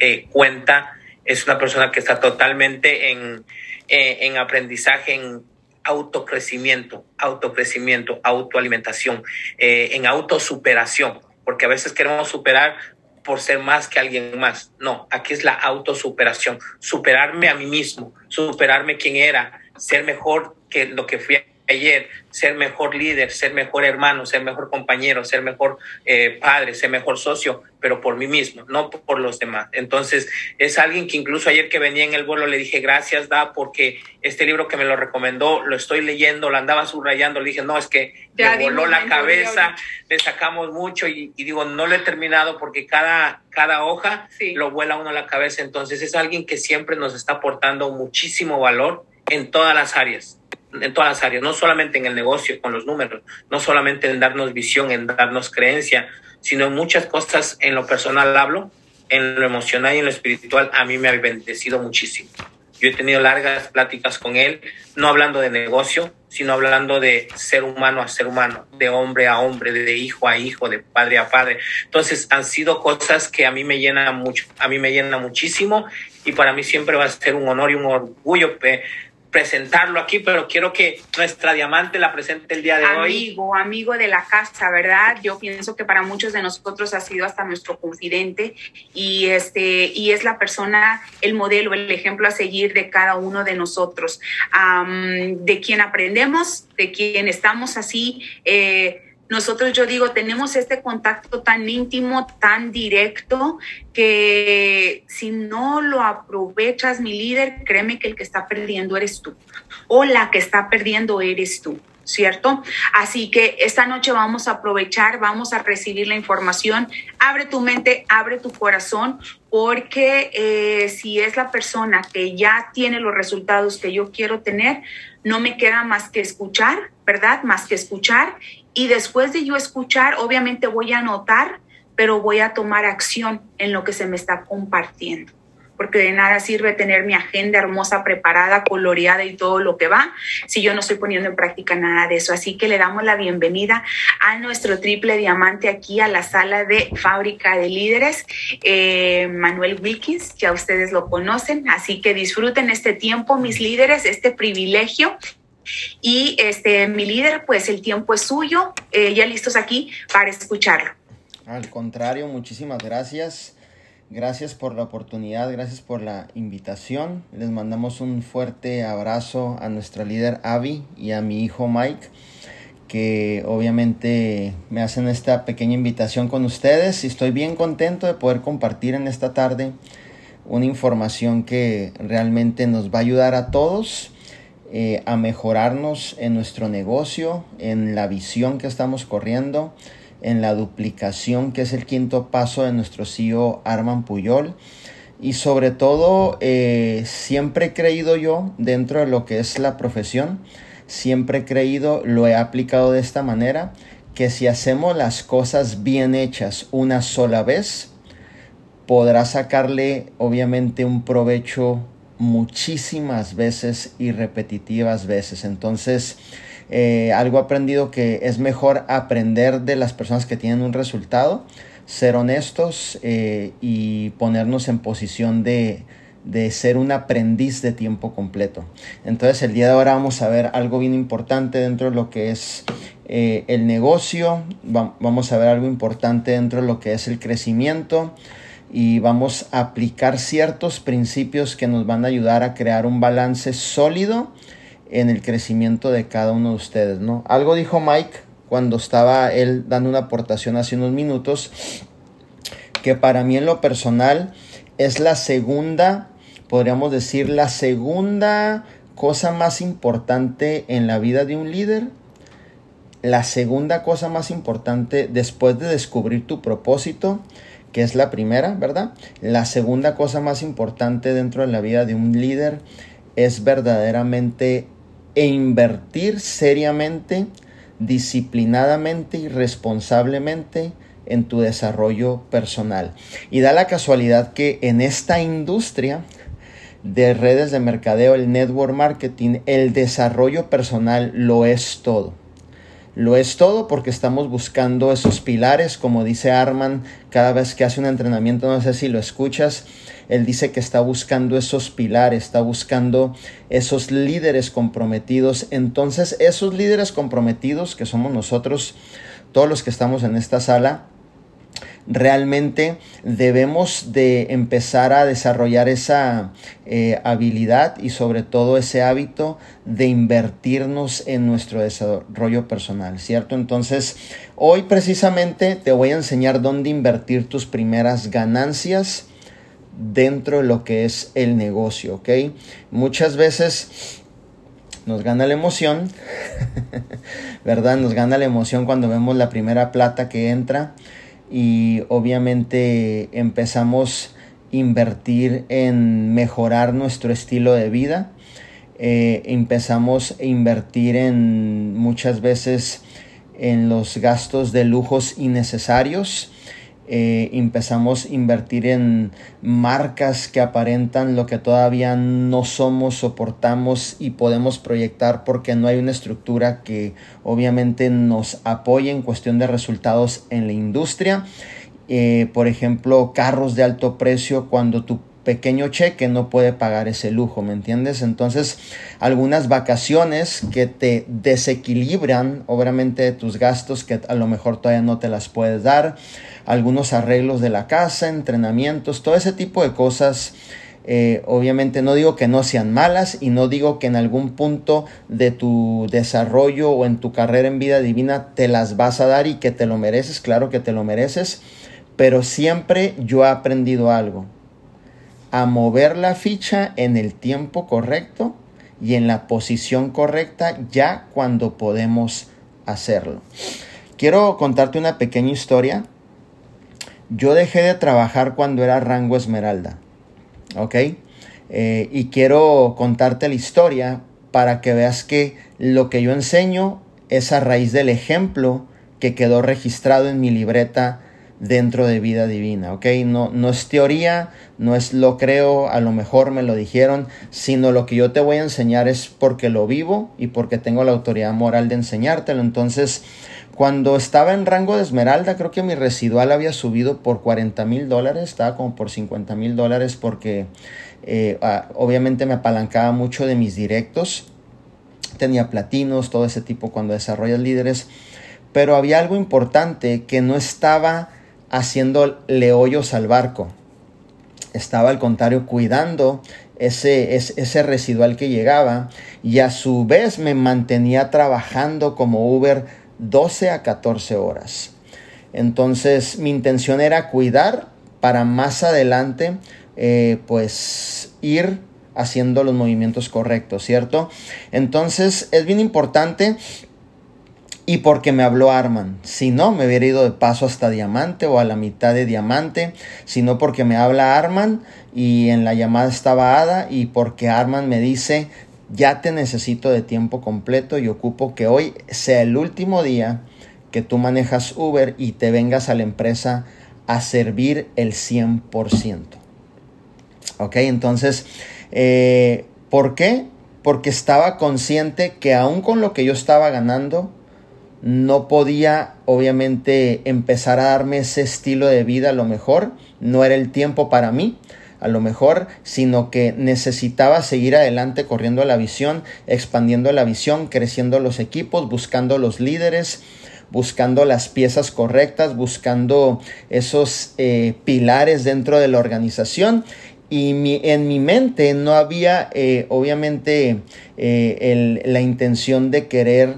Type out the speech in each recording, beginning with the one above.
eh, cuenta, es una persona que está totalmente en, eh, en aprendizaje, en autocrecimiento, autocrecimiento, autoalimentación, eh, en autosuperación, porque a veces queremos superar por ser más que alguien más. No, aquí es la autosuperación, superarme a mí mismo, superarme quien era, ser mejor que lo que fui ayer, ser mejor líder, ser mejor hermano, ser mejor compañero, ser mejor eh, padre, ser mejor socio, pero por mí mismo, no por los demás. Entonces, es alguien que incluso ayer que venía en el vuelo le dije gracias, Da, porque este libro que me lo recomendó, lo estoy leyendo, lo andaba subrayando, le dije, no, es que me voló la cabeza, le sacamos mucho y, digo, no lo he terminado porque cada, cada hoja lo vuela uno a la cabeza. Entonces, es alguien que siempre nos está aportando muchísimo valor en todas las áreas en todas las áreas, no solamente en el negocio, con los números, no solamente en darnos visión, en darnos creencia, sino en muchas cosas en lo personal hablo, en lo emocional y en lo espiritual, a mí me ha bendecido muchísimo. Yo he tenido largas pláticas con él, no hablando de negocio, sino hablando de ser humano a ser humano, de hombre a hombre, de hijo a hijo, de padre a padre. Entonces han sido cosas que a mí me llenan mucho, a mí me llena muchísimo y para mí siempre va a ser un honor y un orgullo presentarlo aquí, pero quiero que nuestra diamante la presente el día de hoy. Amigo, amigo de la casa, ¿verdad? Yo pienso que para muchos de nosotros ha sido hasta nuestro confidente y este y es la persona, el modelo, el ejemplo a seguir de cada uno de nosotros, de quien aprendemos, de quien estamos así. Eh, nosotros, yo digo, tenemos este contacto tan íntimo, tan directo, que si no lo aprovechas, mi líder, créeme que el que está perdiendo eres tú, o la que está perdiendo eres tú. ¿cierto? Así que esta noche vamos a aprovechar, vamos a recibir la información. Abre tu mente, abre tu corazón, porque eh, si es la persona que ya tiene los resultados que yo quiero tener, no me queda más que escuchar, ¿verdad? Más que escuchar y después de yo escuchar, obviamente voy a anotar, pero voy a tomar acción en lo que se me está compartiendo. Porque de nada sirve tener mi agenda hermosa, preparada, coloreada y todo lo que va, si yo no estoy poniendo en práctica nada de eso. Así que le damos la bienvenida a nuestro triple diamante aquí a la sala de fábrica de líderes, eh, Manuel Wilkins, ya ustedes lo conocen. Así que disfruten este tiempo, mis líderes, este privilegio y este, mi líder, pues el tiempo es suyo, eh, ya listos aquí para escucharlo. Al contrario, muchísimas gracias. Gracias por la oportunidad, gracias por la invitación. Les mandamos un fuerte abrazo a nuestra líder Abby y a mi hijo Mike, que obviamente me hacen esta pequeña invitación con ustedes y estoy bien contento de poder compartir en esta tarde una información que realmente nos va a ayudar a todos eh, a mejorarnos en nuestro negocio, en la visión que estamos corriendo, en la duplicación que es el quinto paso de nuestro CEO Arman Puyol. Y sobre todo, eh, siempre he creído yo dentro de lo que es la profesión, siempre he creído, lo he aplicado de esta manera, que si hacemos las cosas bien hechas una sola vez, podrá sacarle obviamente un provecho muchísimas veces y repetitivas veces. Entonces, eh, algo aprendido que es mejor aprender de las personas que tienen un resultado, ser honestos eh, y ponernos en posición de, de ser un aprendiz de tiempo completo. Entonces el día de ahora vamos a ver algo bien importante dentro de lo que es eh, el negocio, vamos a ver algo importante dentro de lo que es el crecimiento, y vamos a aplicar ciertos principios que nos van a ayudar a crear un balance sólido en el crecimiento de cada uno de ustedes, ¿no? Algo dijo Mike cuando estaba él dando una aportación hace unos minutos que para mí en lo personal es la segunda, podríamos decir, la segunda cosa más importante en la vida de un líder. La segunda cosa más importante después de descubrir tu propósito que es la primera, ¿verdad? La segunda cosa más importante dentro de la vida de un líder es verdaderamente e invertir seriamente, disciplinadamente y responsablemente en tu desarrollo personal. Y da la casualidad que en esta industria de redes de mercadeo, el network marketing, el desarrollo personal lo es todo Lo es todo porque estamos buscando esos pilares, como dice Arman cada vez que hace un entrenamiento, no sé si lo escuchas, él dice que está buscando esos pilares, está buscando esos líderes comprometidos. Entonces, esos líderes comprometidos que somos nosotros, todos los que estamos en esta sala, realmente debemos de empezar a desarrollar esa eh, habilidad y sobre todo ese hábito de invertirnos en nuestro desarrollo personal, ¿cierto? Entonces, hoy precisamente te voy a enseñar dónde invertir tus primeras ganancias dentro de lo que es el negocio, ¿ok? Muchas veces nos gana la emoción, ¿verdad? Nos gana la emoción cuando vemos la primera plata que entra y obviamente empezamos a invertir en mejorar nuestro estilo de vida. Eh, empezamos a invertir en muchas veces en los gastos de lujos innecesarios eh, empezamos a invertir en marcas que aparentan lo que todavía no somos, soportamos y podemos proyectar porque no hay una estructura que obviamente nos apoye en cuestión de resultados en la industria. Eh, por ejemplo, carros de alto precio cuando tu pequeño cheque no puede pagar ese lujo, ¿me entiendes? Entonces, algunas vacaciones que te desequilibran, obviamente, tus gastos que a lo mejor todavía no te las puedes dar algunos arreglos de la casa, entrenamientos, todo ese tipo de cosas. Eh, obviamente no digo que no sean malas y no digo que en algún punto de tu desarrollo o en tu carrera en vida divina te las vas a dar y que te lo mereces, claro que te lo mereces, pero siempre yo he aprendido algo, a mover la ficha en el tiempo correcto y en la posición correcta ya cuando podemos hacerlo. Quiero contarte una pequeña historia yo dejé de trabajar cuando era rango esmeralda. ¿Ok? Eh, y quiero contarte la historia para que veas que lo que yo enseño es a raíz del ejemplo que quedó registrado en mi libreta dentro de vida divina, ¿ok? No, no es teoría, no es lo creo, a lo mejor me lo dijeron, sino lo que yo te voy a enseñar es porque lo vivo y porque tengo la autoridad moral de enseñártelo. Entonces, cuando estaba en rango de esmeralda, creo que mi residual había subido por 40 mil dólares, estaba como por 50 mil dólares porque eh, ah, obviamente me apalancaba mucho de mis directos. Tenía platinos, todo ese tipo cuando desarrollas líderes. Pero había algo importante que no estaba haciendo hoyos al barco. Estaba al contrario cuidando ese, ese, ese, residual que llegaba y a su vez me mantenía trabajando como Uber 12 a 14 horas. Entonces mi intención era cuidar para más adelante eh, pues ir haciendo los movimientos correctos, ¿cierto? Entonces es bien importante y porque me habló Arman. Si no, me hubiera ido de paso hasta diamante o a la mitad de diamante. sino porque me habla Arman y en la llamada estaba Ada y porque Arman me dice, ya te necesito de tiempo completo y ocupo que hoy sea el último día que tú manejas Uber y te vengas a la empresa a servir el 100%. Ok, entonces, eh, ¿por qué? Porque estaba consciente que aún con lo que yo estaba ganando, no podía obviamente empezar a darme ese estilo de vida a lo mejor, no era el tiempo para mí, a lo mejor, sino que necesitaba seguir adelante corriendo la visión, expandiendo la visión, creciendo los equipos, buscando los líderes, buscando las piezas correctas, buscando esos eh, pilares dentro de la organización. Y en mi mente no había, eh, obviamente, eh, la intención de querer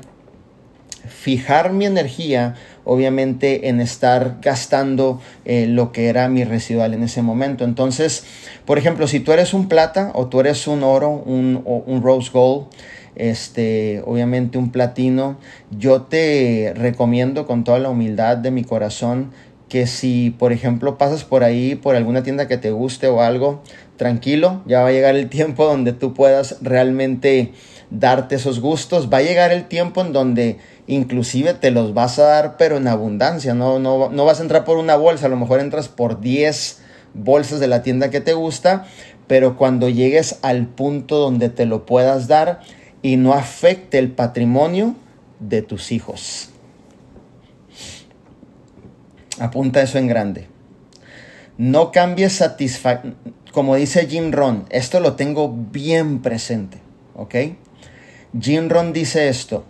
fijar mi energía obviamente en estar gastando eh, lo que era mi residual en ese momento. Entonces, por ejemplo, si tú eres un plata o tú eres un oro, un, un rose gold, este, obviamente un platino, yo te recomiendo con toda la humildad de mi corazón que si, por ejemplo, pasas por ahí, por alguna tienda que te guste o algo, tranquilo, ya va a llegar el tiempo donde tú puedas realmente darte esos gustos, va a llegar el tiempo en donde inclusive te los vas a dar, pero en abundancia, no, no, no vas a entrar por una bolsa, a lo mejor entras por 10 bolsas de la tienda que te gusta, pero cuando llegues al punto donde te lo puedas dar y no afecte el patrimonio de tus hijos. Apunta eso en grande. No cambies satisfacción. Como dice Jim Ron, esto lo tengo bien presente. ¿Ok? Jim Ron dice esto: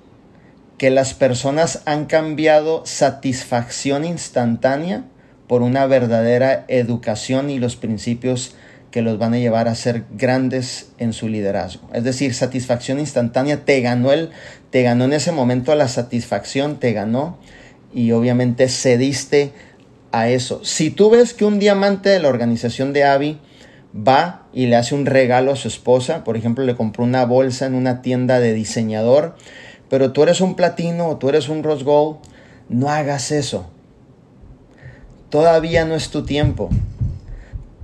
que las personas han cambiado satisfacción instantánea por una verdadera educación y los principios que los van a llevar a ser grandes en su liderazgo. Es decir, satisfacción instantánea, te ganó el, te ganó en ese momento la satisfacción, te ganó y obviamente cediste a eso. Si tú ves que un diamante de la organización de Avi va y le hace un regalo a su esposa, por ejemplo, le compró una bolsa en una tienda de diseñador, pero tú eres un platino o tú eres un rose gold, no hagas eso. Todavía no es tu tiempo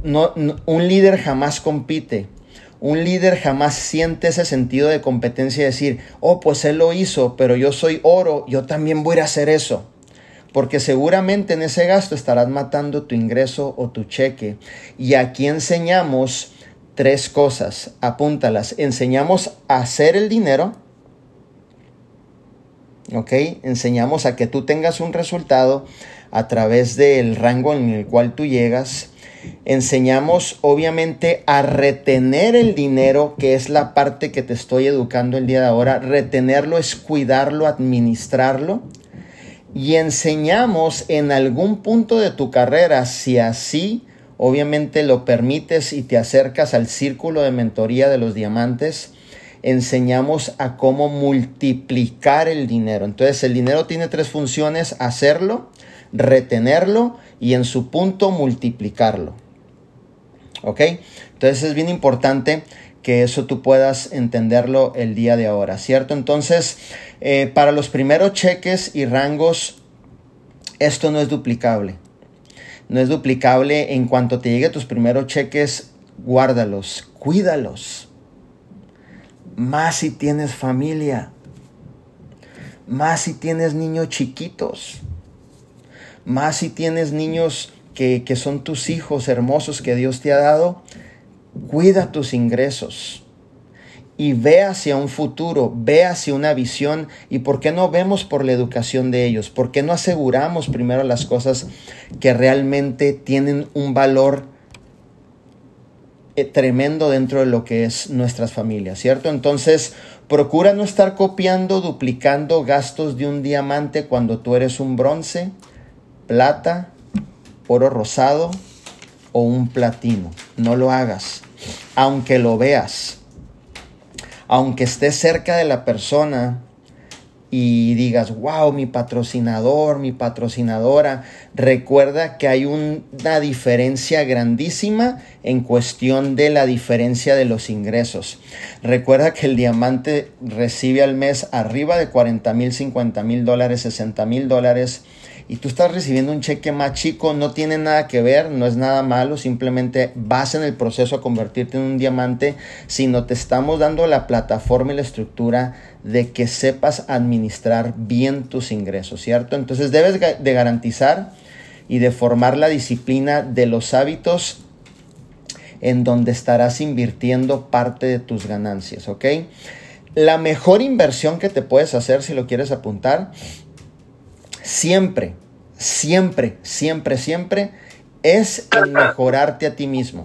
no, un líder jamás compite. Un líder jamás siente ese sentido de competencia y decir, oh, pues él lo hizo, pero yo soy oro, yo también voy a hacer eso. Porque seguramente en ese gasto estarás matando tu ingreso o tu cheque. Y aquí enseñamos tres cosas, apúntalas. Enseñamos a hacer el dinero, Enseñamos a que tú tengas un resultado a través del rango en el cual tú llegas enseñamos obviamente a retener el dinero, que es la parte que te estoy educando el día de ahora. Retenerlo es cuidarlo, administrarlo. Y enseñamos en algún punto de tu carrera, si así obviamente lo permites y te acercas al círculo de mentoría de los diamantes, enseñamos a cómo multiplicar el dinero. Entonces el dinero tiene tres funciones, hacerlo, retenerlo y en su punto multiplicarlo. ¿Ok? Entonces es bien importante que eso tú puedas entenderlo el día de ahora, ¿cierto? Entonces, eh, para los primeros cheques y rangos, esto no es duplicable. No es duplicable en cuanto te llegue tus primeros cheques, guárdalos, cuídalos. Más si tienes familia, más si tienes niños chiquitos más si tienes niños que, son tus hijos hermosos que Dios te ha dado, cuida tus ingresos y ve hacia un futuro, ve hacia una visión. Y por qué no vemos por la educación de ellos, por qué no aseguramos primero las cosas que realmente tienen un valor tremendo dentro de lo que es nuestras familias, ¿cierto? Entonces, procura no estar copiando, duplicando gastos de un diamante cuando tú eres un bronce, plata, oro rosado o un platino. No lo hagas. Aunque lo veas, aunque estés cerca de la persona y digas, wow, mi patrocinador, mi patrocinadora, recuerda que hay una diferencia grandísima en cuestión de la diferencia de los ingresos. Recuerda que el diamante recibe al mes arriba de 40 mil, 50 mil dólares, 60 mil dólares y tú estás recibiendo un cheque más chico, no tiene nada que ver, no es nada malo, simplemente vas en el proceso a convertirte en un diamante, sino te estamos dando la plataforma y la estructura de que sepas administrar bien tus ingresos, ¿cierto? Entonces debes de garantizar y de formar la disciplina de los hábitos en donde estarás invirtiendo parte de tus ganancias, ¿ok? La mejor inversión que te puedes hacer si lo quieres apuntar siempre, siempre, siempre, siempre es en mejorarte a ti mismo.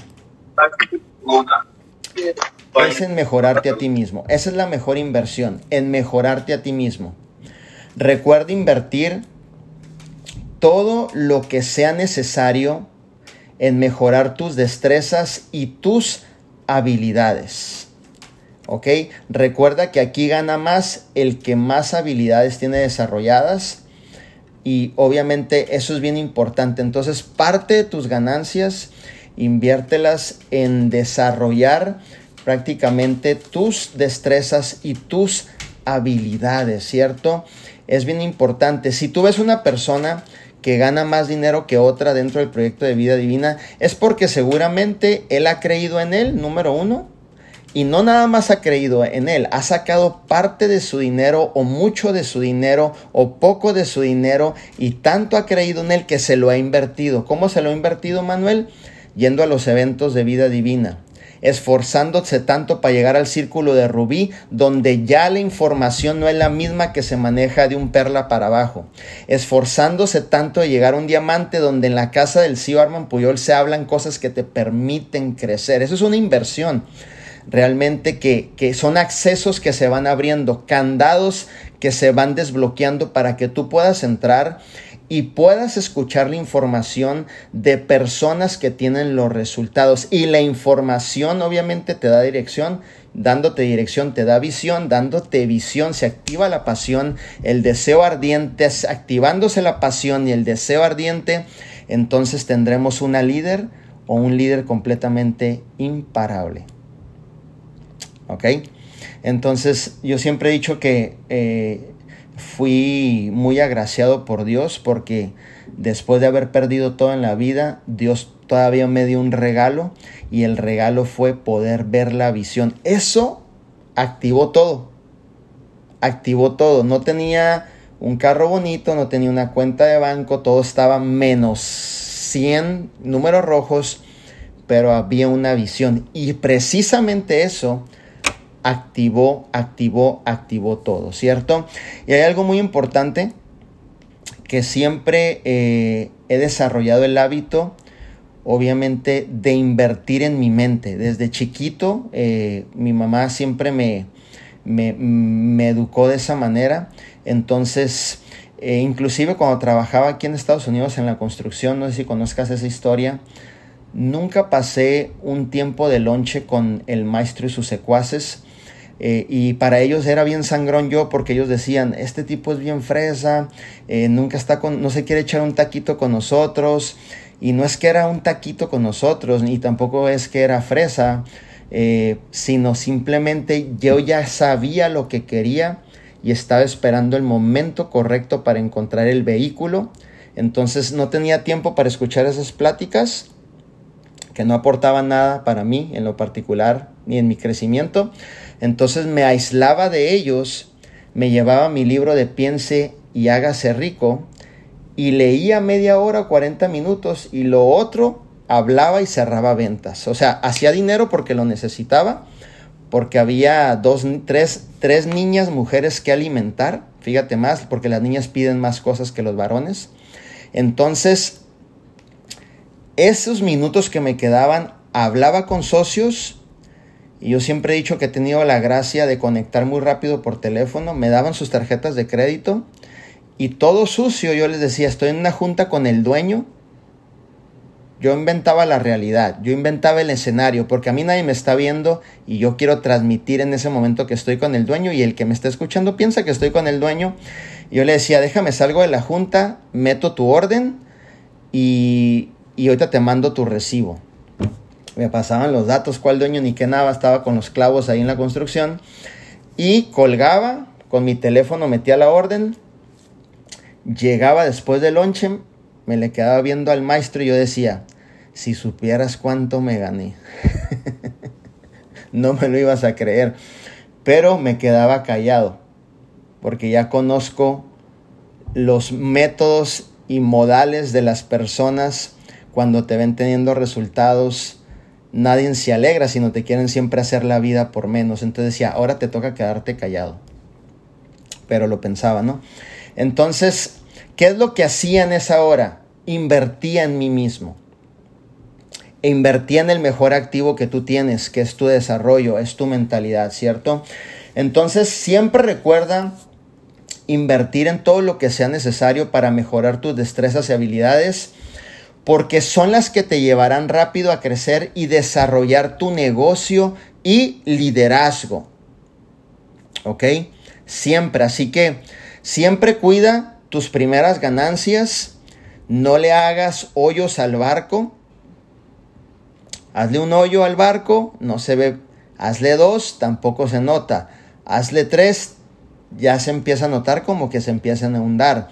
Es en mejorarte a ti mismo. Esa es la mejor inversión, en mejorarte a ti mismo. Recuerda invertir todo lo que sea necesario en mejorar tus destrezas y tus habilidades. ¿Ok? Recuerda que aquí gana más el que más habilidades tiene desarrolladas y obviamente eso es bien importante. Entonces, parte de tus ganancias, inviértelas en desarrollar prácticamente tus destrezas y tus habilidades, ¿cierto? Es bien importante. Si tú ves una persona que gana más dinero que otra dentro del proyecto de vida divina, es porque seguramente él ha creído en él, número uno, y no nada más ha creído en él, ha sacado parte de su dinero o mucho de su dinero o poco de su dinero y tanto ha creído en él que se lo ha invertido. ¿Cómo se lo ha invertido Manuel? Yendo a los eventos de vida divina, esforzándose tanto para llegar al círculo de rubí, donde ya la información no es la misma que se maneja de un perla para abajo, esforzándose tanto de llegar a un diamante, donde en la casa del CEO Arman Puyol se hablan cosas que te permiten crecer. Eso es una inversión realmente que, que, son accesos que se van abriendo, candados que se van desbloqueando para que tú puedas entrar y puedas escuchar la información de personas que tienen los resultados. Y la información obviamente te da dirección, dándote dirección te da visión, dándote visión se activa la pasión, el deseo ardiente, activándose la pasión y el deseo ardiente, entonces tendremos una líder o un líder completamente imparable. ¿Ok? Entonces yo siempre he dicho que eh, fui muy agraciado por Dios porque después de haber perdido todo en la vida, Dios todavía me dio un regalo y el regalo fue poder ver la visión. Eso activó todo. Activó todo. No tenía un carro bonito, no tenía una cuenta de banco, todo estaba menos 100 números rojos, pero había una visión. Y precisamente eso activó, activó, activó todo, ¿cierto? Y hay algo muy importante que siempre eh, he desarrollado el hábito, obviamente, de invertir en mi mente. Desde chiquito, eh, mi mamá siempre me, me, educó de esa manera. Entonces, eh, inclusive cuando trabajaba aquí en Estados Unidos en la construcción, no sé si conozcas esa historia, nunca pasé un tiempo de lonche con el maestro y sus secuaces eh, y para ellos era bien sangrón yo porque ellos decían, este tipo es bien fresa, eh, nunca está con, no se quiere echar un taquito con nosotros. Y no es que era un taquito con nosotros, ni tampoco es que era fresa, eh, sino simplemente yo ya sabía lo que quería y estaba esperando el momento correcto para encontrar el vehículo. Entonces no tenía tiempo para escuchar esas pláticas que no aportaban nada para mí en lo particular ni en mi crecimiento. Entonces me aislaba de ellos, me llevaba mi libro de Piense y hágase rico y leía media hora, 40 minutos y lo otro hablaba y cerraba ventas. O sea, hacía dinero porque lo necesitaba, porque había dos, tres, tres niñas, mujeres que alimentar, fíjate más, porque las niñas piden más cosas que los varones. Entonces, esos minutos que me quedaban, hablaba con socios, y yo siempre he dicho que he tenido la gracia de conectar muy rápido por teléfono. Me daban sus tarjetas de crédito y todo sucio. Yo les decía, estoy en una junta con el dueño. Yo inventaba la realidad, yo inventaba el escenario, porque a mí nadie me está viendo y yo quiero transmitir en ese momento que estoy con el dueño y el que me está escuchando piensa que estoy con el dueño. Yo le decía, déjame salgo de la junta, meto tu orden y, y ahorita te mando tu recibo me pasaban los datos, cuál dueño ni qué nada, estaba con los clavos ahí en la construcción y colgaba con mi teléfono, metía la orden, llegaba después del lonche, me le quedaba viendo al maestro y yo decía, si supieras cuánto me gané, no me lo ibas a creer, pero me quedaba callado, porque ya conozco los métodos y modales de las personas cuando te ven teniendo resultados nadie se alegra, sino te quieren siempre hacer la vida por menos. Entonces decía, ahora te toca quedarte callado. Pero lo pensaba, ¿no? Entonces, ¿qué es lo que hacía en esa hora? Invertía en mí mismo. E invertía en el mejor activo que tú tienes, que es tu desarrollo, es tu mentalidad, ¿cierto? Entonces, siempre recuerda invertir en todo lo que sea necesario para mejorar tus destrezas y habilidades porque son las que te llevarán rápido a crecer y desarrollar tu negocio y liderazgo. ¿Ok? Siempre, así que siempre cuida tus primeras ganancias, no le hagas hoyos al barco. Hazle un hoyo al barco, no se ve. Hazle dos, tampoco se nota. Hazle tres, ya se empieza a notar como que se empiezan a hundar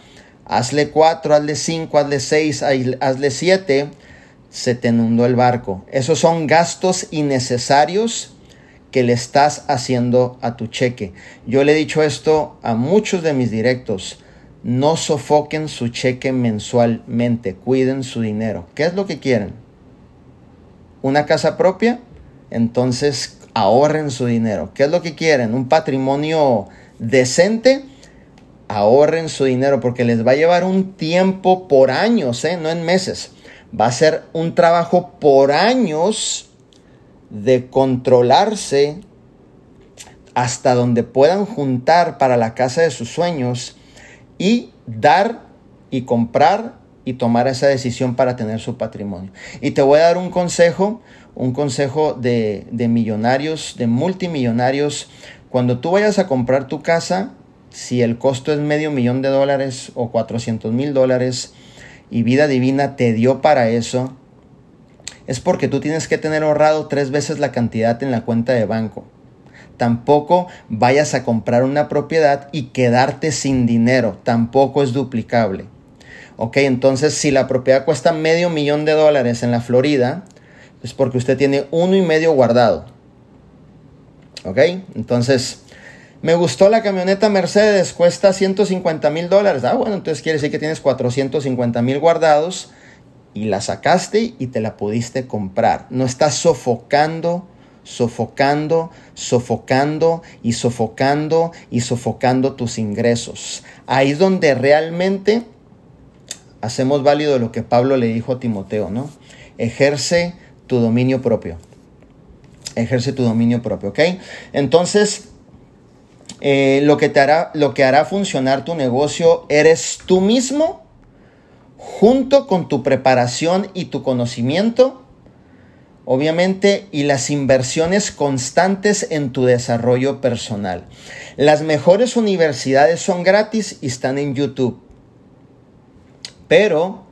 hazle cuatro, hazle cinco, hazle seis, hazle siete, se te inundó el barco. Esos son gastos innecesarios que le estás haciendo a tu cheque. Yo le he dicho esto a muchos de mis directos. No sofoquen su cheque mensualmente, cuiden su dinero. ¿Qué es lo que quieren? ¿Una casa propia? Entonces ahorren su dinero. ¿Qué es lo que quieren? ¿Un patrimonio decente? Ahorren su dinero porque les va a llevar un tiempo por años, ¿eh? no en meses. Va a ser un trabajo por años de controlarse hasta donde puedan juntar para la casa de sus sueños y dar y comprar y tomar esa decisión para tener su patrimonio. Y te voy a dar un consejo, un consejo de, de millonarios, de multimillonarios. Cuando tú vayas a comprar tu casa, si el costo es medio millón de dólares o 400 mil dólares y vida divina te dio para eso, es porque tú tienes que tener ahorrado tres veces la cantidad en la cuenta de banco. Tampoco vayas a comprar una propiedad y quedarte sin dinero. Tampoco es duplicable. Ok, entonces si la propiedad cuesta medio millón de dólares en la Florida, es porque usted tiene uno y medio guardado. Ok, entonces me gustó la camioneta Mercedes, cuesta 150 mil dólares. Ah, bueno, entonces quiere decir que tienes 450 mil guardados y la sacaste y te la pudiste comprar. No estás sofocando, sofocando, sofocando y sofocando y sofocando tus ingresos. Ahí es donde realmente hacemos válido lo que Pablo le dijo a Timoteo, ¿no? Ejerce tu dominio propio. Ejerce tu dominio propio, ¿ok? Entonces, eh, lo, que te hará, lo que hará funcionar tu negocio eres tú mismo junto con tu preparación y tu conocimiento, obviamente, y las inversiones constantes en tu desarrollo personal. Las mejores universidades son gratis y están en YouTube. Pero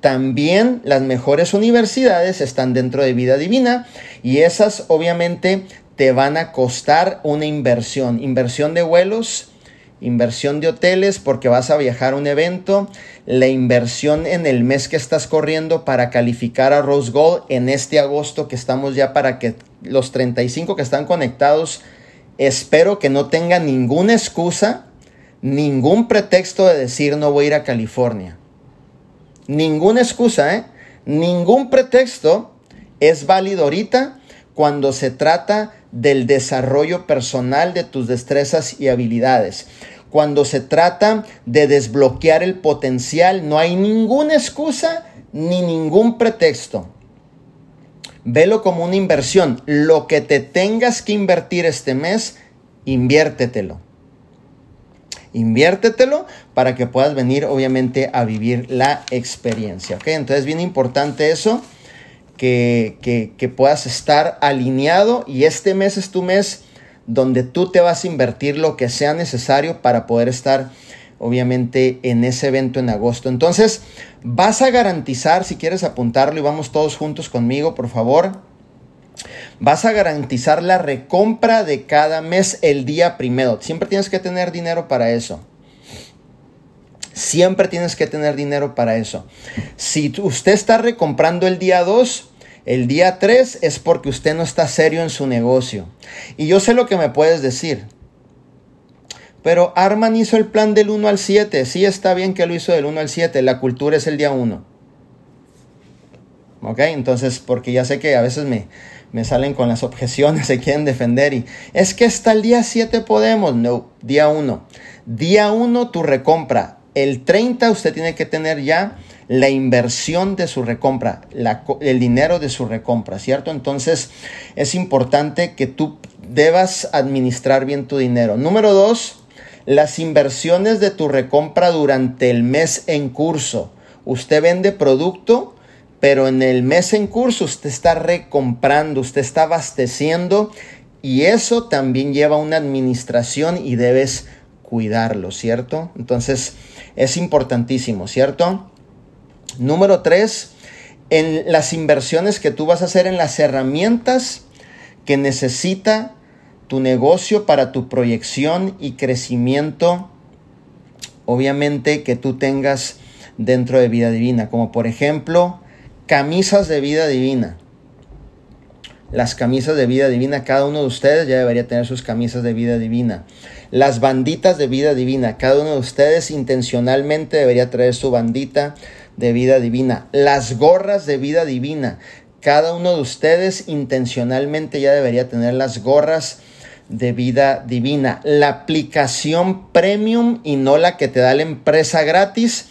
también las mejores universidades están dentro de Vida Divina y esas obviamente te van a costar una inversión, inversión de vuelos, inversión de hoteles porque vas a viajar a un evento, la inversión en el mes que estás corriendo para calificar a Rose Gold en este agosto que estamos ya para que los 35 que están conectados, espero que no tengan ninguna excusa, ningún pretexto de decir no voy a ir a California. Ninguna excusa, ¿eh? Ningún pretexto es válido ahorita cuando se trata del desarrollo personal de tus destrezas y habilidades. Cuando se trata de desbloquear el potencial, no hay ninguna excusa ni ningún pretexto. Velo como una inversión. Lo que te tengas que invertir este mes, inviértetelo. Inviértetelo para que puedas venir, obviamente, a vivir la experiencia. ¿ok? Entonces, bien importante eso, que, que, que puedas estar alineado y este mes es tu mes donde tú te vas a invertir lo que sea necesario para poder estar obviamente en ese evento en agosto. Entonces, vas a garantizar, si quieres apuntarlo y vamos todos juntos conmigo, por favor, vas a garantizar la recompra de cada mes el día primero. Siempre tienes que tener dinero para eso. Siempre tienes que tener dinero para eso. Si usted está recomprando el día 2, el día 3 es porque usted no está serio en su negocio. Y yo sé lo que me puedes decir. Pero Arman hizo el plan del 1 al 7. Sí está bien que lo hizo del 1 al 7. La cultura es el día 1. ¿Ok? Entonces, porque ya sé que a veces me, me salen con las objeciones, se quieren defender y es que hasta el día 7 podemos. No, día 1. Día 1 tu recompra. El 30 usted tiene que tener ya la inversión de su recompra, el dinero de su recompra, ¿cierto? Entonces es importante que tú debas administrar bien tu dinero. Número dos, las inversiones de tu recompra durante el mes en curso. Usted vende producto, pero en el mes en curso usted está recomprando, usted está abasteciendo y eso también lleva una administración y debes cuidarlo, ¿cierto? Entonces es importantísimo, ¿cierto? Número tres, en las inversiones que tú vas a hacer en las herramientas que necesita tu negocio para tu proyección y crecimiento, obviamente que tú tengas dentro de vida divina, como por ejemplo camisas de vida divina. Las camisas de vida divina, cada uno de ustedes ya debería tener sus camisas de vida divina. Las banditas de vida divina, cada uno de ustedes intencionalmente debería traer su bandita de vida divina, las gorras de vida divina. cada uno de ustedes intencionalmente ya debería tener las gorras de vida divina. La aplicación premium y no la que te da la empresa gratis.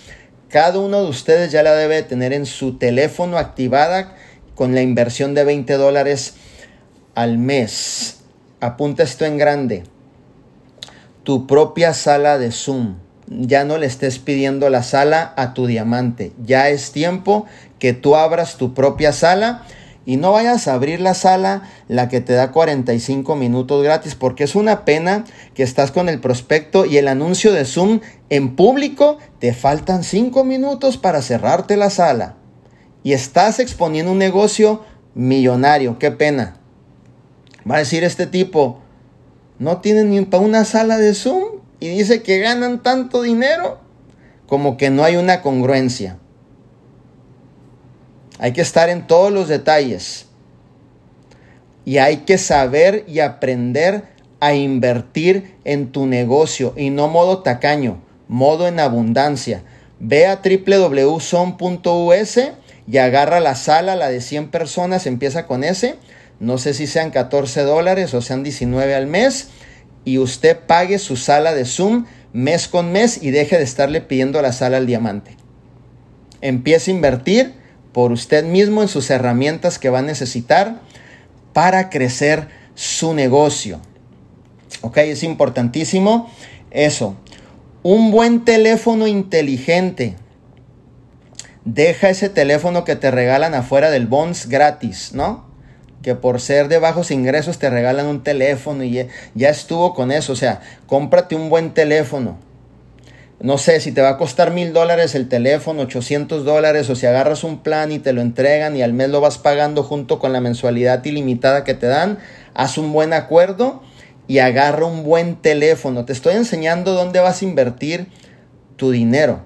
Cada uno de ustedes ya la debe tener en su teléfono activada con la inversión de 20 dólares al mes. Apunta esto en grande. Tu propia sala de Zoom. Ya no le estés pidiendo la sala a tu diamante. Ya es tiempo que tú abras tu propia sala y no vayas a abrir la sala, la que te da 45 minutos gratis, porque es una pena que estás con el prospecto y el anuncio de Zoom en público, te faltan 5 minutos para cerrarte la sala. Y estás exponiendo un negocio millonario, qué pena. Va a decir este tipo, no tienen ni para una sala de Zoom y dice que ganan tanto dinero, como que no hay una congruencia. Hay que estar en todos los detalles. Y hay que saber y aprender a invertir en tu negocio y no modo tacaño, modo en abundancia. Ve a www.son.us y agarra la sala, la de 100 personas, empieza con ese. No sé si sean 14 dólares o sean 19 al mes. Y usted pague su sala de Zoom mes con mes y deje de estarle pidiendo la sala al diamante. Empiece a invertir por usted mismo en sus herramientas que va a necesitar para crecer su negocio. Ok, es importantísimo eso. Un buen teléfono inteligente. Deja ese teléfono que te regalan afuera del Bonds gratis, ¿no? Que por ser de bajos ingresos te regalan un teléfono y ya estuvo con eso. O sea, cómprate un buen teléfono no sé, si te va a costar mil dólares el teléfono, 800 dólares, o si agarras un plan y te lo entregan y al mes lo vas pagando junto con la mensualidad ilimitada que te dan, haz un buen acuerdo y agarra un buen teléfono. Te estoy enseñando dónde vas a invertir tu dinero.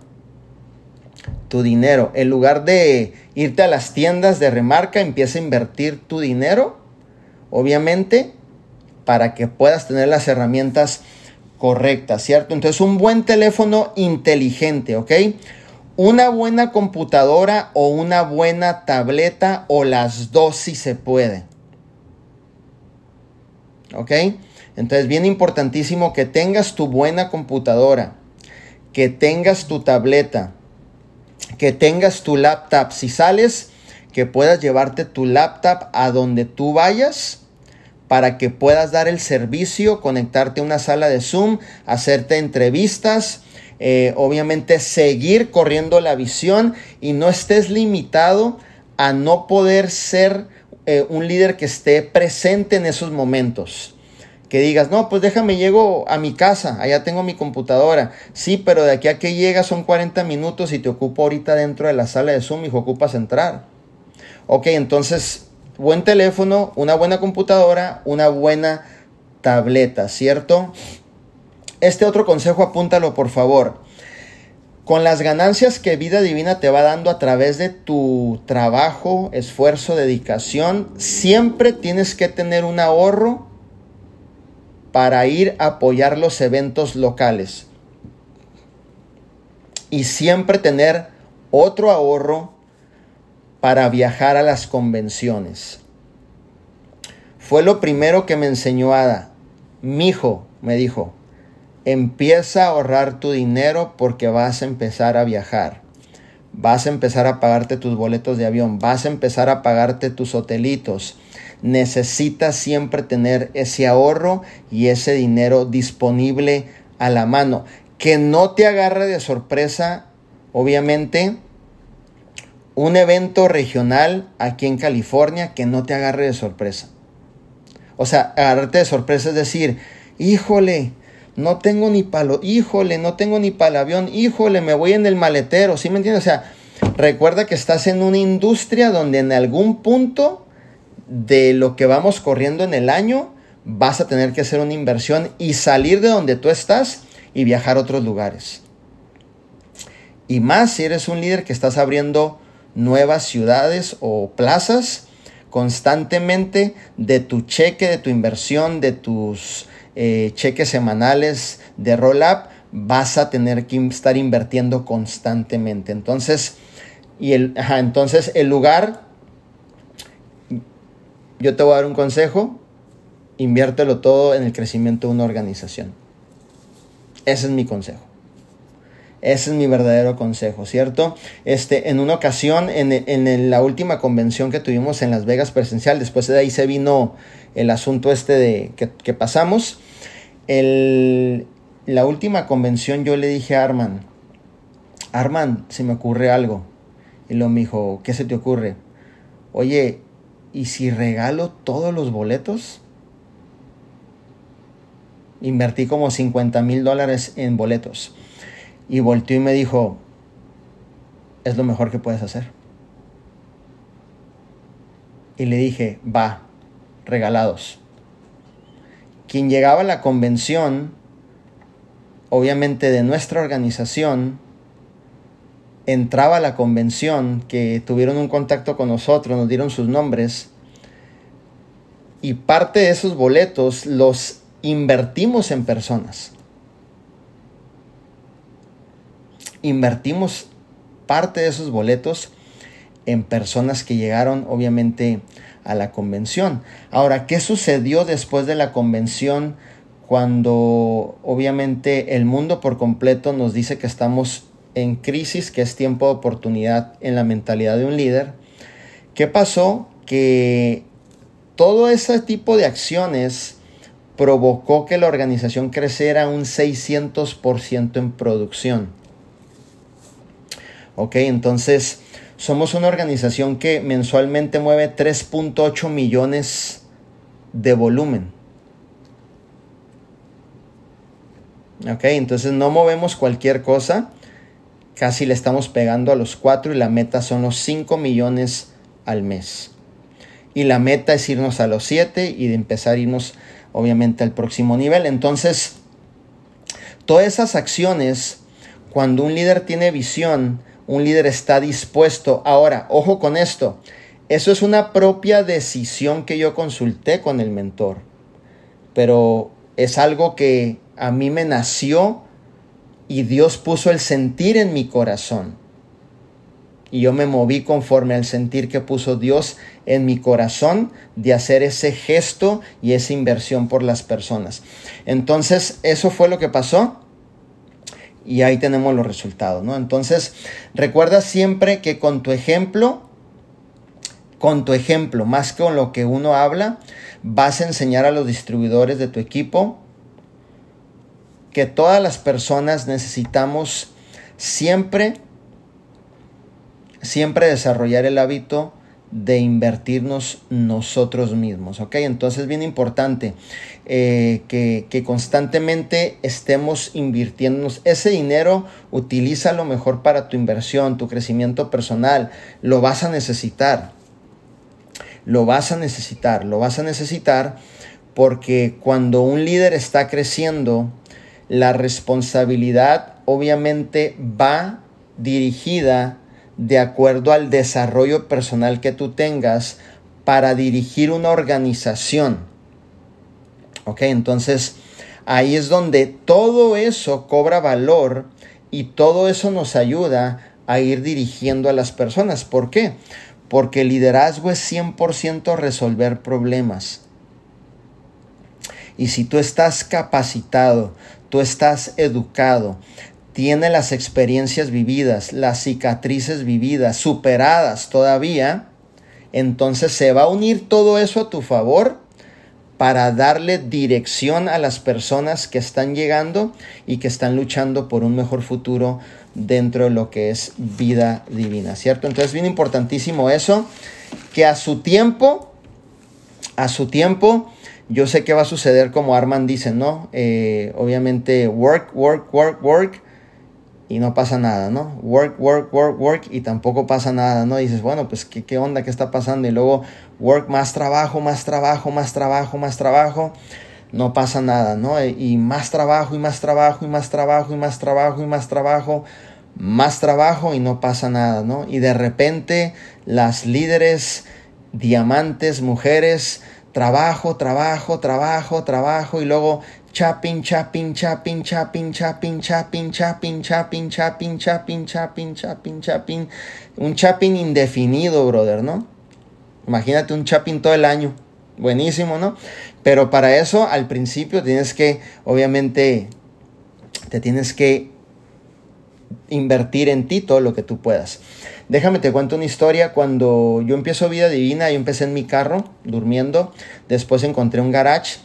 Tu dinero. En lugar de irte a las tiendas de remarca, empieza a invertir tu dinero, obviamente, para que puedas tener las herramientas correcta, ¿cierto? Entonces un buen teléfono inteligente, ¿ok? Una buena computadora o una buena tableta o las dos si se puede. ¿Ok? Entonces bien importantísimo que tengas tu buena computadora, que tengas tu tableta, que tengas tu laptop. Si sales, que puedas llevarte tu laptop a donde tú vayas para que puedas dar el servicio, conectarte a una sala de Zoom, hacerte entrevistas, eh, obviamente seguir corriendo la visión y no estés limitado a no poder ser eh, un líder que esté presente en esos momentos. Que digas, no, pues déjame, llego a mi casa, allá tengo mi computadora. Sí, pero de aquí a que llegas son 40 minutos y te ocupo ahorita dentro de la sala de Zoom, y ocupas entrar. Ok, entonces buen teléfono, una buena computadora, una buena tableta, ¿cierto? Este otro consejo apúntalo por favor. Con las ganancias que vida divina te va dando a través de tu trabajo, esfuerzo, dedicación, siempre tienes que tener un ahorro para ir a apoyar los eventos locales. Y siempre tener otro ahorro para viajar a las convenciones. Fue lo primero que me enseñó Ada. Mijo, me dijo, empieza a ahorrar tu dinero porque vas a empezar a viajar. Vas a empezar a pagarte tus boletos de avión, vas a empezar a pagarte tus hotelitos. Necesitas siempre tener ese ahorro y ese dinero disponible a la mano. Que no te agarre de sorpresa, obviamente, un evento regional aquí en California que no te agarre de sorpresa. O sea, agarrarte de sorpresa es decir, híjole, no tengo ni palo, híjole, no tengo ni para el avión, híjole, me voy en el maletero, ¿sí me entiendes? O sea, recuerda que estás en una industria donde en algún punto de lo que vamos corriendo en el año, vas a tener que hacer una inversión y salir de donde tú estás y viajar a otros lugares. Y más si eres un líder que estás abriendo nuevas ciudades o plazas constantemente de tu cheque, de tu inversión, de tus eh, cheques semanales de roll-up, vas a tener que estar invirtiendo constantemente. Entonces, y el, entonces el lugar yo te voy a dar un consejo, inviértelo todo en el crecimiento de una organización. Ese es mi consejo. Ese es mi verdadero consejo, ¿cierto? Este, en una ocasión, en, la última convención que tuvimos en Las Vegas presencial, después de ahí se vino el asunto este de que, pasamos. la última convención yo le dije a Arman, Arman, se me ocurre algo. Y lo me dijo, ¿qué se te ocurre? Oye, ¿y si regalo todos los boletos? Invertí como 50 mil dólares en boletos. Y volteó y me dijo, es lo mejor que puedes hacer. Y le dije, va, regalados. Quien llegaba a la convención, obviamente de nuestra organización, entraba a la convención, que tuvieron un contacto con nosotros, nos dieron sus nombres, y parte de esos boletos los invertimos en personas. invertimos parte de esos boletos en personas que llegaron obviamente a la convención. Ahora, ¿qué sucedió después de la convención cuando obviamente el mundo por completo nos dice que estamos en crisis, que es tiempo de oportunidad en la mentalidad de un líder? ¿Qué pasó? Que todo ese tipo de acciones provocó que la organización creciera un 600% en producción. ¿ok? Entonces, somos una organización que mensualmente mueve 3.8 millones de volumen. ¿Ok? Entonces no movemos cualquier cosa. Casi le estamos pegando a los 4 y la meta son los 5 millones al mes. Y la meta es irnos a los 7 y de empezar a irnos obviamente al próximo nivel. Entonces, todas esas acciones, cuando un líder tiene visión, un líder está dispuesto. Ahora, ojo con esto. Eso es una propia decisión que yo consulté con el mentor. Pero es algo que a mí me nació y Dios puso el sentir en mi corazón. Y yo me moví conforme al sentir que puso Dios en mi corazón de hacer ese gesto y esa inversión por las personas. Entonces, eso fue lo que pasó y ahí tenemos los resultados, ¿no? Entonces, recuerda siempre que con tu ejemplo, con tu ejemplo, más que con lo que uno habla, vas a enseñar a los distribuidores de tu equipo que todas las personas necesitamos siempre, siempre desarrollar el hábito de invertirnos nosotros mismos, ¿ok? Entonces es bien importante eh, que, que, constantemente estemos invirtiéndonos. Ese dinero lo mejor para tu inversión, tu crecimiento personal. Lo vas a necesitar. Lo vas a necesitar. Lo vas a necesitar porque cuando un líder está creciendo, la responsabilidad obviamente va dirigida de acuerdo al desarrollo personal que tú tengas para dirigir una organización. Ok, entonces ahí es donde todo eso cobra valor y todo eso nos ayuda a ir dirigiendo a las personas. ¿Por qué? Porque el liderazgo es 100% resolver problemas. Y si tú estás capacitado, tú estás educado, tiene las experiencias vividas, las cicatrices vividas, superadas todavía, entonces se va a unir todo eso a tu favor para darle dirección a las personas que están llegando y que están luchando por un mejor futuro dentro de lo que es vida divina, ¿cierto? Entonces es bien importantísimo eso, que a su tiempo, a su tiempo, yo sé que va a suceder como Arman dice, ¿no? Eh, obviamente, work, work, work, work y no pasa nada, ¿no? Work, work, work, work y tampoco pasa nada, ¿no? dices, bueno, pues ¿qué, qué onda, qué está pasando y luego work, más trabajo, más trabajo, más trabajo, más trabajo, no pasa nada, ¿no? Y más trabajo y más trabajo y más trabajo y más trabajo y más trabajo, más trabajo y no pasa nada, ¿no? Y de repente las líderes, diamantes, mujeres, trabajo, trabajo, trabajo, trabajo y luego chapin, chapin, chapin, chapin, chapin, chapin, chapin, chapin, chapin, chapin, chapin, chapin, chapin. Un chapin indefinido, brother, ¿no? Imagínate un chapin todo el año. buenísimo, ¿no? Pero para eso al principio tienes que, obviamente, te tienes que invertir en ti todo lo que tú puedas. Déjame te cuento una historia. Cuando yo empiezo vida divina, yo empecé en mi carro durmiendo. Después encontré un garage.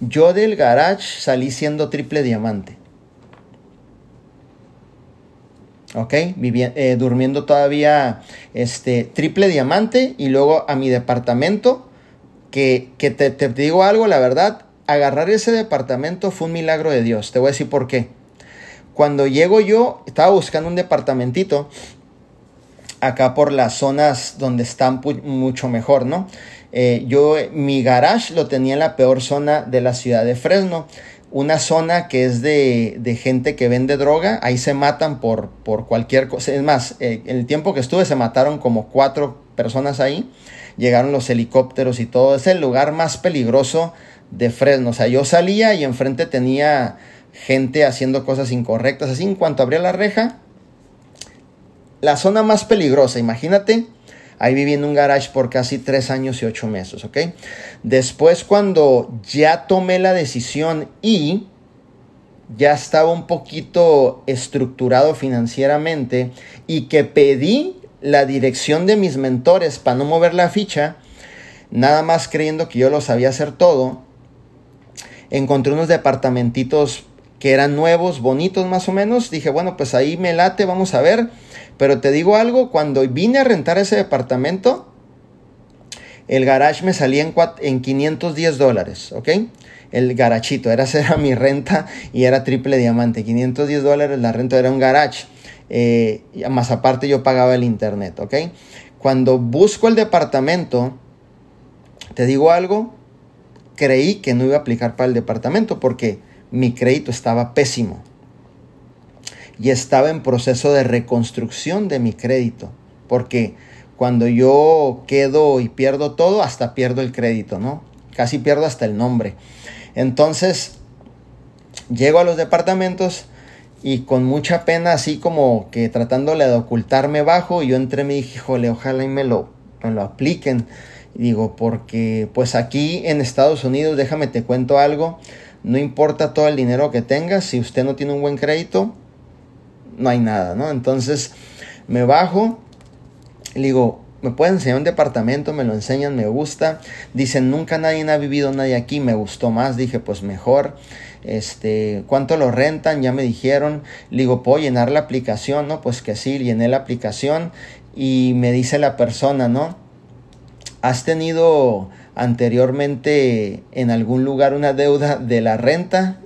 Yo del garage salí siendo triple diamante. ¿ok? Eh, durmiendo todavía este, triple diamante y luego a mi departamento, que, que te, te, digo algo, la verdad, agarrar ese departamento fue un milagro de Dios. Te voy a decir por qué. Cuando llego yo, estaba buscando un departamentito acá por las zonas donde están mucho mejor, ¿no? Eh, yo, mi garage lo tenía en la peor zona de la ciudad de Fresno una zona que es de, de, gente que vende droga, ahí se matan por, por cualquier cosa. Es más, eh, en el tiempo que estuve se mataron como cuatro personas ahí, llegaron los helicópteros y todo, es el lugar más peligroso de Fresno. O sea, yo salía y enfrente tenía gente haciendo cosas incorrectas, así en cuanto abría la reja, la zona más peligrosa, imagínate, Ahí viví en un garage por casi tres años y ocho meses, ¿ok? Después cuando ya tomé la decisión y ya estaba un poquito estructurado financieramente y que pedí la dirección de mis mentores para no mover la ficha, nada más creyendo que yo lo sabía hacer todo, encontré unos departamentitos que eran nuevos, bonitos más o menos, dije, bueno, pues ahí me late, vamos a ver pero te digo algo, cuando vine a rentar ese departamento, el garage me salía en, en 510 dólares, ¿ok? El garachito, era, era mi renta y era triple diamante. 510 dólares la renta era un garage. Eh, más aparte yo pagaba el internet, ¿ok? Cuando busco el departamento, te digo algo, creí que no iba a aplicar para el departamento porque mi crédito estaba pésimo y estaba en proceso de reconstrucción de mi crédito, porque cuando yo quedo y pierdo todo, hasta pierdo el crédito, ¿no? Casi pierdo hasta el nombre. Entonces, llego a los departamentos y con mucha pena, así como que tratándole de ocultarme bajo, yo entré y me dije, híjole, ojalá y me lo, me lo apliquen. digo, porque pues aquí en Estados Unidos, déjame te cuento algo, no importa todo el dinero que tengas, si usted no tiene un buen crédito, no hay nada, ¿no? Entonces me bajo, le digo, ¿me pueden enseñar un departamento? Me lo enseñan, me gusta. Dicen, nunca nadie ha vivido nadie aquí, me gustó más. Dije, pues mejor. Este, ¿cuánto lo rentan? Ya me dijeron. Le digo, ¿puedo llenar la aplicación? No, pues que sí, llené la aplicación y me dice la persona, ¿no? ¿Has tenido anteriormente en algún lugar una deuda de la renta?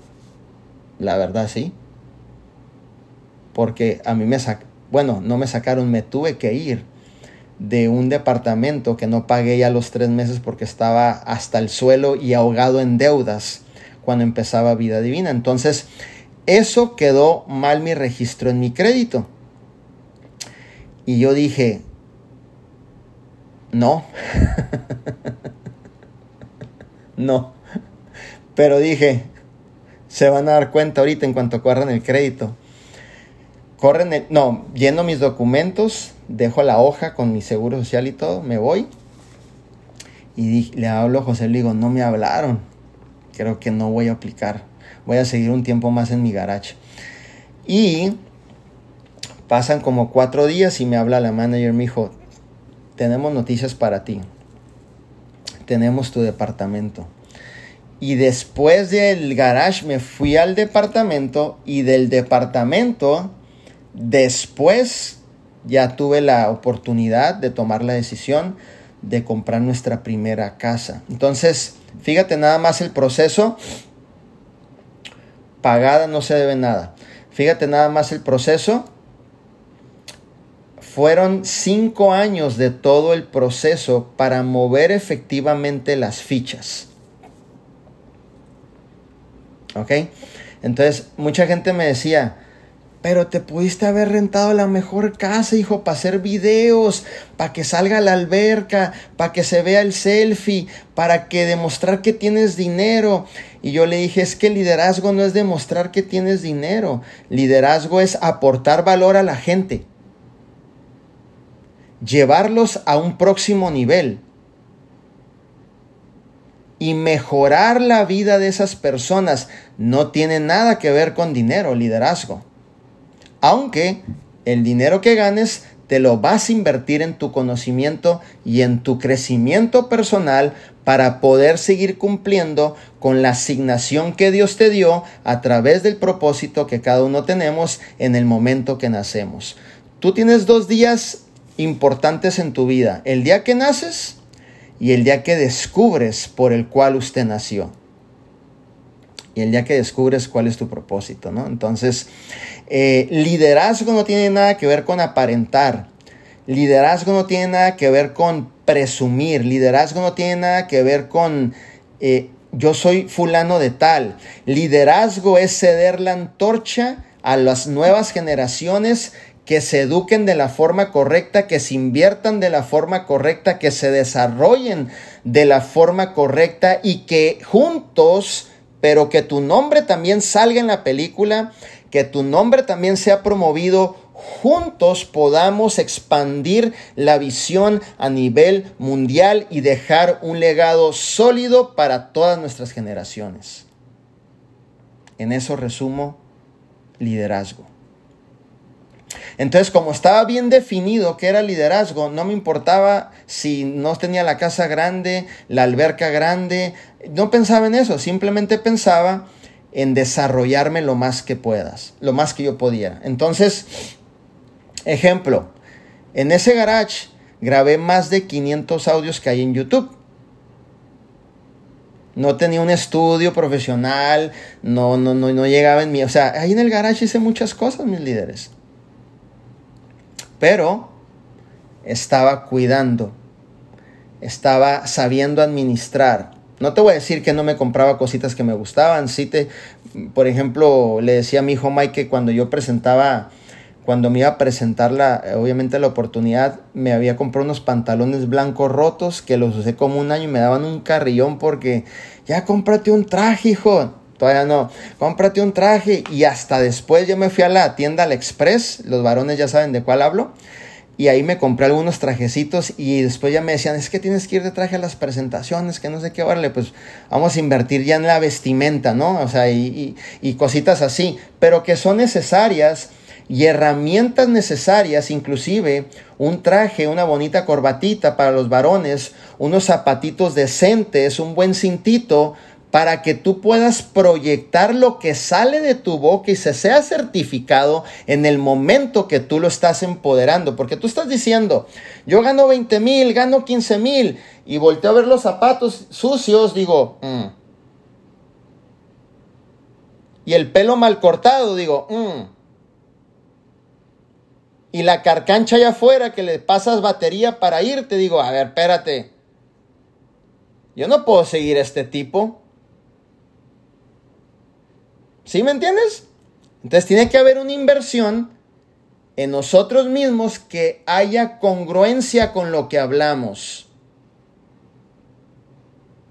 La verdad, sí porque a mí me sacaron, bueno, no me sacaron, me tuve que ir de un departamento que no pagué ya los tres meses porque estaba hasta el suelo y ahogado en deudas cuando empezaba vida divina. Entonces, eso quedó mal mi registro en mi crédito. Y yo dije, no, no. Pero dije, se van a dar cuenta ahorita en cuanto corran el crédito corren, el, no, lleno mis documentos, dejo la hoja con mi seguro social y todo, me voy. Y le hablo a José, le digo, no me hablaron. Creo que no voy a aplicar. Voy a seguir un tiempo más en mi garage. Y pasan como cuatro días y me habla la manager, me dijo, tenemos noticias para ti. Tenemos tu departamento. Y después del garage me fui al departamento y del departamento Después ya tuve la oportunidad de tomar la decisión de comprar nuestra primera casa. Entonces, fíjate nada más el proceso. Pagada no se debe nada. Fíjate nada más el proceso. Fueron cinco años de todo el proceso para mover efectivamente las fichas. ¿Ok? Entonces, mucha gente me decía, pero te pudiste haber rentado la mejor casa, hijo, para hacer videos, para que salga la alberca, para que se vea el selfie, para que demostrar que tienes dinero. Y yo le dije, es que liderazgo no es demostrar que tienes dinero. Liderazgo es aportar valor a la gente. Llevarlos a un próximo nivel. y mejorar la vida de esas personas. No tiene nada que ver con dinero, liderazgo. Aunque el dinero que ganes te lo vas a invertir en tu conocimiento y en tu crecimiento personal para poder seguir cumpliendo con la asignación que Dios te dio a través del propósito que cada uno tenemos en el momento que nacemos. Tú tienes dos días importantes en tu vida, el día que naces y el día que descubres por el cual usted nació. Y el día que descubres cuál es tu propósito, ¿no? Entonces, eh, liderazgo no tiene nada que ver con aparentar. Liderazgo no tiene nada que ver con presumir. Liderazgo no tiene nada que ver con eh, yo soy fulano de tal. Liderazgo es ceder la antorcha a las nuevas generaciones que se eduquen de la forma correcta, que se inviertan de la forma correcta, que se desarrollen de la forma correcta y que juntos, pero que tu nombre también salga en la película, que tu nombre también sea promovido, juntos podamos expandir la visión a nivel mundial y dejar un legado sólido para todas nuestras generaciones. En eso resumo liderazgo. Entonces, como estaba bien definido que era liderazgo, no me importaba si no tenía la casa grande, la alberca grande, no pensaba en eso, simplemente pensaba en desarrollarme lo más que puedas, lo más que yo pudiera. Entonces, ejemplo, en ese garage grabé más de 500 audios que hay en YouTube. No tenía un estudio profesional, no, no, no, no llegaba en mí. O sea, ahí en el garage hice muchas cosas, mis líderes pero estaba cuidando, estaba sabiendo administrar. No te voy a decir que no me compraba cositas que me gustaban. Sí te, por ejemplo, le decía a mi hijo Mike que cuando yo presentaba, cuando me iba a presentar la, obviamente la oportunidad, me había comprado unos pantalones blancos rotos que los usé como un año y me daban un carrillón porque ya cómprate un traje, hijo. Todavía no. Cómprate un traje. Y hasta después yo me fui a la tienda al Express. Los varones ya saben de cuál hablo. Y ahí me compré algunos trajecitos. Y después ya me decían, es que tienes que ir de traje a las presentaciones, que no sé qué. Órale, pues vamos a invertir ya en la vestimenta, ¿no? O sea, y, y cositas así. Pero que son necesarias y herramientas necesarias, inclusive un traje, una bonita corbatita para los varones, unos zapatitos decentes, un buen cintito para que tú puedas proyectar lo que sale de tu boca y se sea certificado en el momento que tú lo estás empoderando. Porque tú estás diciendo, yo gano 20 mil, gano 15 mil, y volteo a ver los zapatos sucios, digo, mm". y el pelo mal cortado, digo, mm". y la carcancha allá afuera que le pasas batería para irte, digo, a ver, espérate. Yo no puedo seguir a este tipo. ¿Sí me entiendes? Entonces tiene que haber una inversión en nosotros mismos que haya congruencia con lo que hablamos.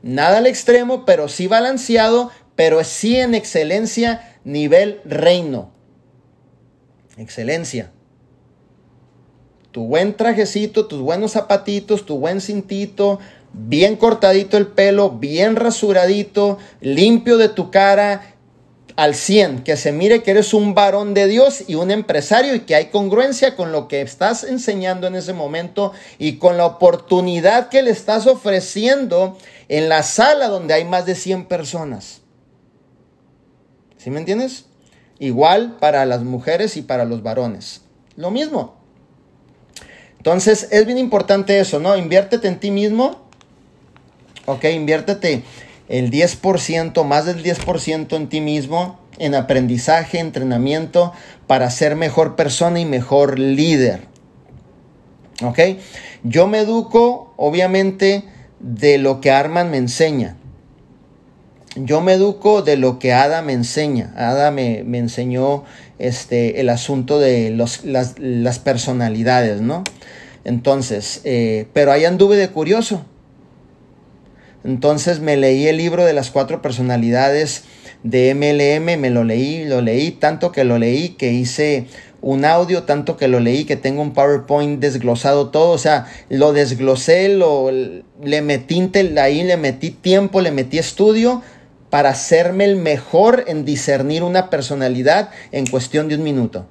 Nada al extremo, pero sí balanceado, pero sí en excelencia nivel reino. Excelencia. Tu buen trajecito, tus buenos zapatitos, tu buen cintito, bien cortadito el pelo, bien rasuradito, limpio de tu cara, al 100, que se mire que eres un varón de Dios y un empresario y que hay congruencia con lo que estás enseñando en ese momento y con la oportunidad que le estás ofreciendo en la sala donde hay más de 100 personas. ¿Sí me entiendes? Igual para las mujeres y para los varones. Lo mismo. Entonces es bien importante eso, ¿no? Inviértete en ti mismo. Ok, inviértete el 10%, más del 10% en ti mismo, en aprendizaje, entrenamiento, para ser mejor persona y mejor líder. ¿Ok? Yo me educo, obviamente, de lo que Arman me enseña. Yo me educo de lo que Ada me enseña. Ada me, enseñó este, el asunto de los, las, personalidades, ¿no? Entonces, eh, pero ahí anduve de curioso. Entonces me leí el libro de las cuatro personalidades de MLM, me lo leí, lo leí tanto que lo leí que hice un audio, tanto que lo leí, que tengo un PowerPoint desglosado todo, o sea, lo desglosé, lo, le metí, ahí le metí tiempo, le metí estudio para hacerme el mejor en discernir una personalidad en cuestión de un minuto.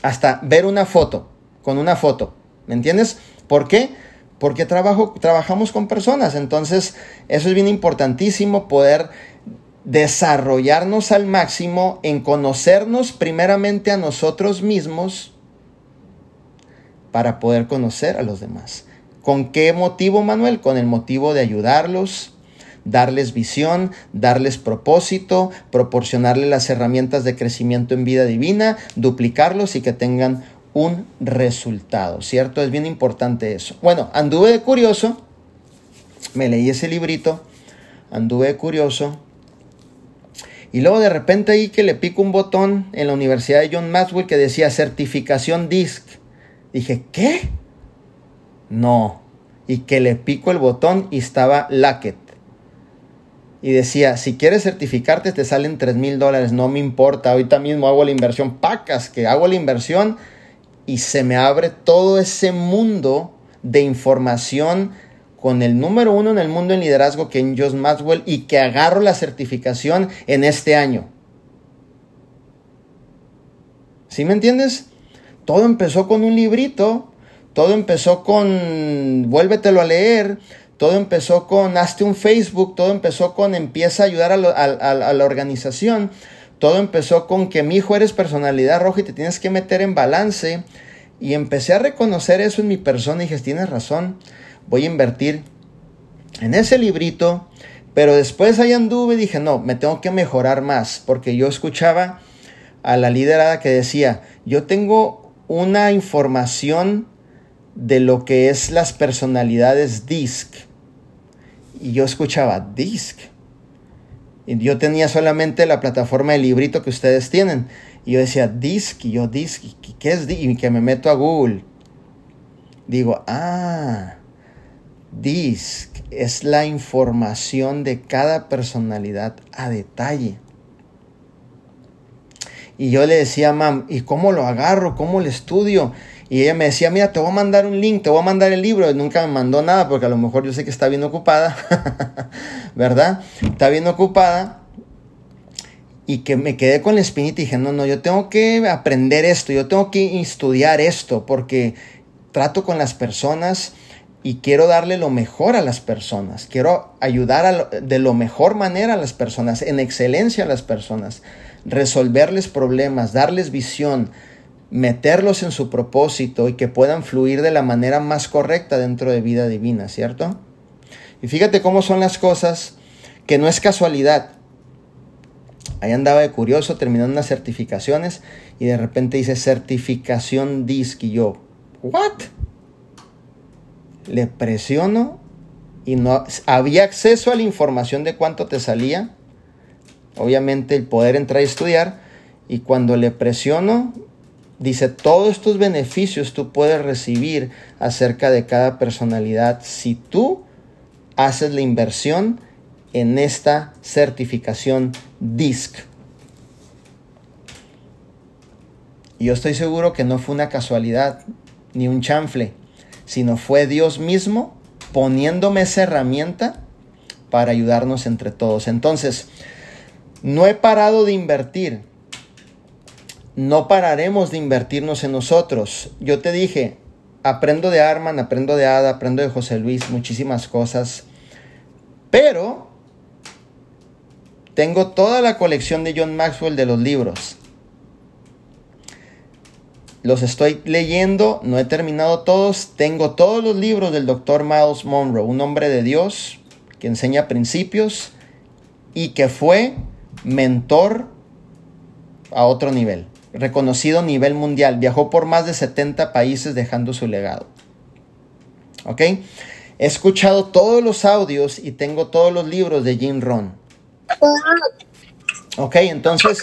Hasta ver una foto, con una foto, ¿me entiendes? ¿Por qué? Porque trabajo, trabajamos con personas, entonces eso es bien importantísimo poder desarrollarnos al máximo en conocernos primeramente a nosotros mismos para poder conocer a los demás. ¿Con qué motivo, Manuel? Con el motivo de ayudarlos, darles visión, darles propósito, proporcionarles las herramientas de crecimiento en vida divina, duplicarlos y que tengan un resultado, ¿cierto? Es bien importante eso. Bueno, anduve de curioso, me leí ese librito, anduve de curioso y luego de repente ahí que le pico un botón en la Universidad de John Maxwell que decía certificación DISC. Dije, ¿qué? No. Y que le pico el botón y estaba Lacket. Y decía, si quieres certificarte te salen 3 mil dólares, no me importa, ahorita mismo hago la inversión, pacas que hago la inversión y se me abre todo ese mundo de información con el número uno en el mundo en liderazgo que en Josh Maxwell y que agarro la certificación en este año. ¿Sí me entiendes? Todo empezó con un librito, todo empezó con vuélvetelo a leer, todo empezó con hazte un Facebook, todo empezó con empieza a ayudar a la organización, todo empezó con que mi hijo eres personalidad roja y te tienes que meter en balance. Y empecé a reconocer eso en mi persona y dije, tienes razón voy a invertir en ese librito, pero después ahí anduve y dije, no, me tengo que mejorar más, porque yo escuchaba a la liderada que decía, yo tengo una información de lo que es las personalidades DISC. Y yo escuchaba DISC. Yo tenía solamente la plataforma de librito que ustedes tienen. Y yo decía DISC, y yo DISC, ¿qué es DISC? Y que me meto a Google. Digo, ah, DISC es la información de cada personalidad a detalle. Y yo le decía, mam, ¿y cómo lo agarro? ¿Cómo lo estudio? Y ella me decía, mira, te voy a mandar un link, te voy a mandar el libro. Y nunca me mandó nada porque a lo mejor yo sé que está bien ocupada, ¿verdad? Está bien ocupada. Y que me quedé con la espinita y dije, no, no, yo tengo que aprender esto, yo tengo que estudiar esto porque trato con las personas y quiero darle lo mejor a las personas. Quiero ayudar de lo mejor manera a las personas, en excelencia a las personas, resolverles problemas, darles visión, meterlos en su propósito y que puedan fluir de la manera más correcta dentro de vida divina, ¿cierto? Y fíjate cómo son las cosas que no es casualidad. Ahí andaba de curioso terminando unas certificaciones y de repente dice certificación DISC y yo, ¿what? le presiono y no había acceso a la información de cuánto te salía. Obviamente el poder entrar a estudiar y cuando le presiono dice todos estos beneficios tú puedes recibir acerca de cada personalidad si tú haces la inversión en esta certificación DISC. Yo estoy seguro que no fue una casualidad ni un chanfle sino fue Dios mismo poniéndome esa herramienta para ayudarnos entre todos. Entonces, no he parado de invertir. No pararemos de invertirnos en nosotros. Yo te dije, aprendo de Arman, aprendo de Ada, aprendo de José Luis, muchísimas cosas. Pero tengo toda la colección de John Maxwell de los libros. Los estoy leyendo, no he terminado todos. Tengo todos los libros del Dr. Miles Monroe, un hombre de Dios que enseña principios y que fue mentor a otro nivel, reconocido a nivel mundial. Viajó por más de 70 países dejando su legado. ¿Ok? He escuchado todos los audios y tengo todos los libros de Jim Ron. Ok, entonces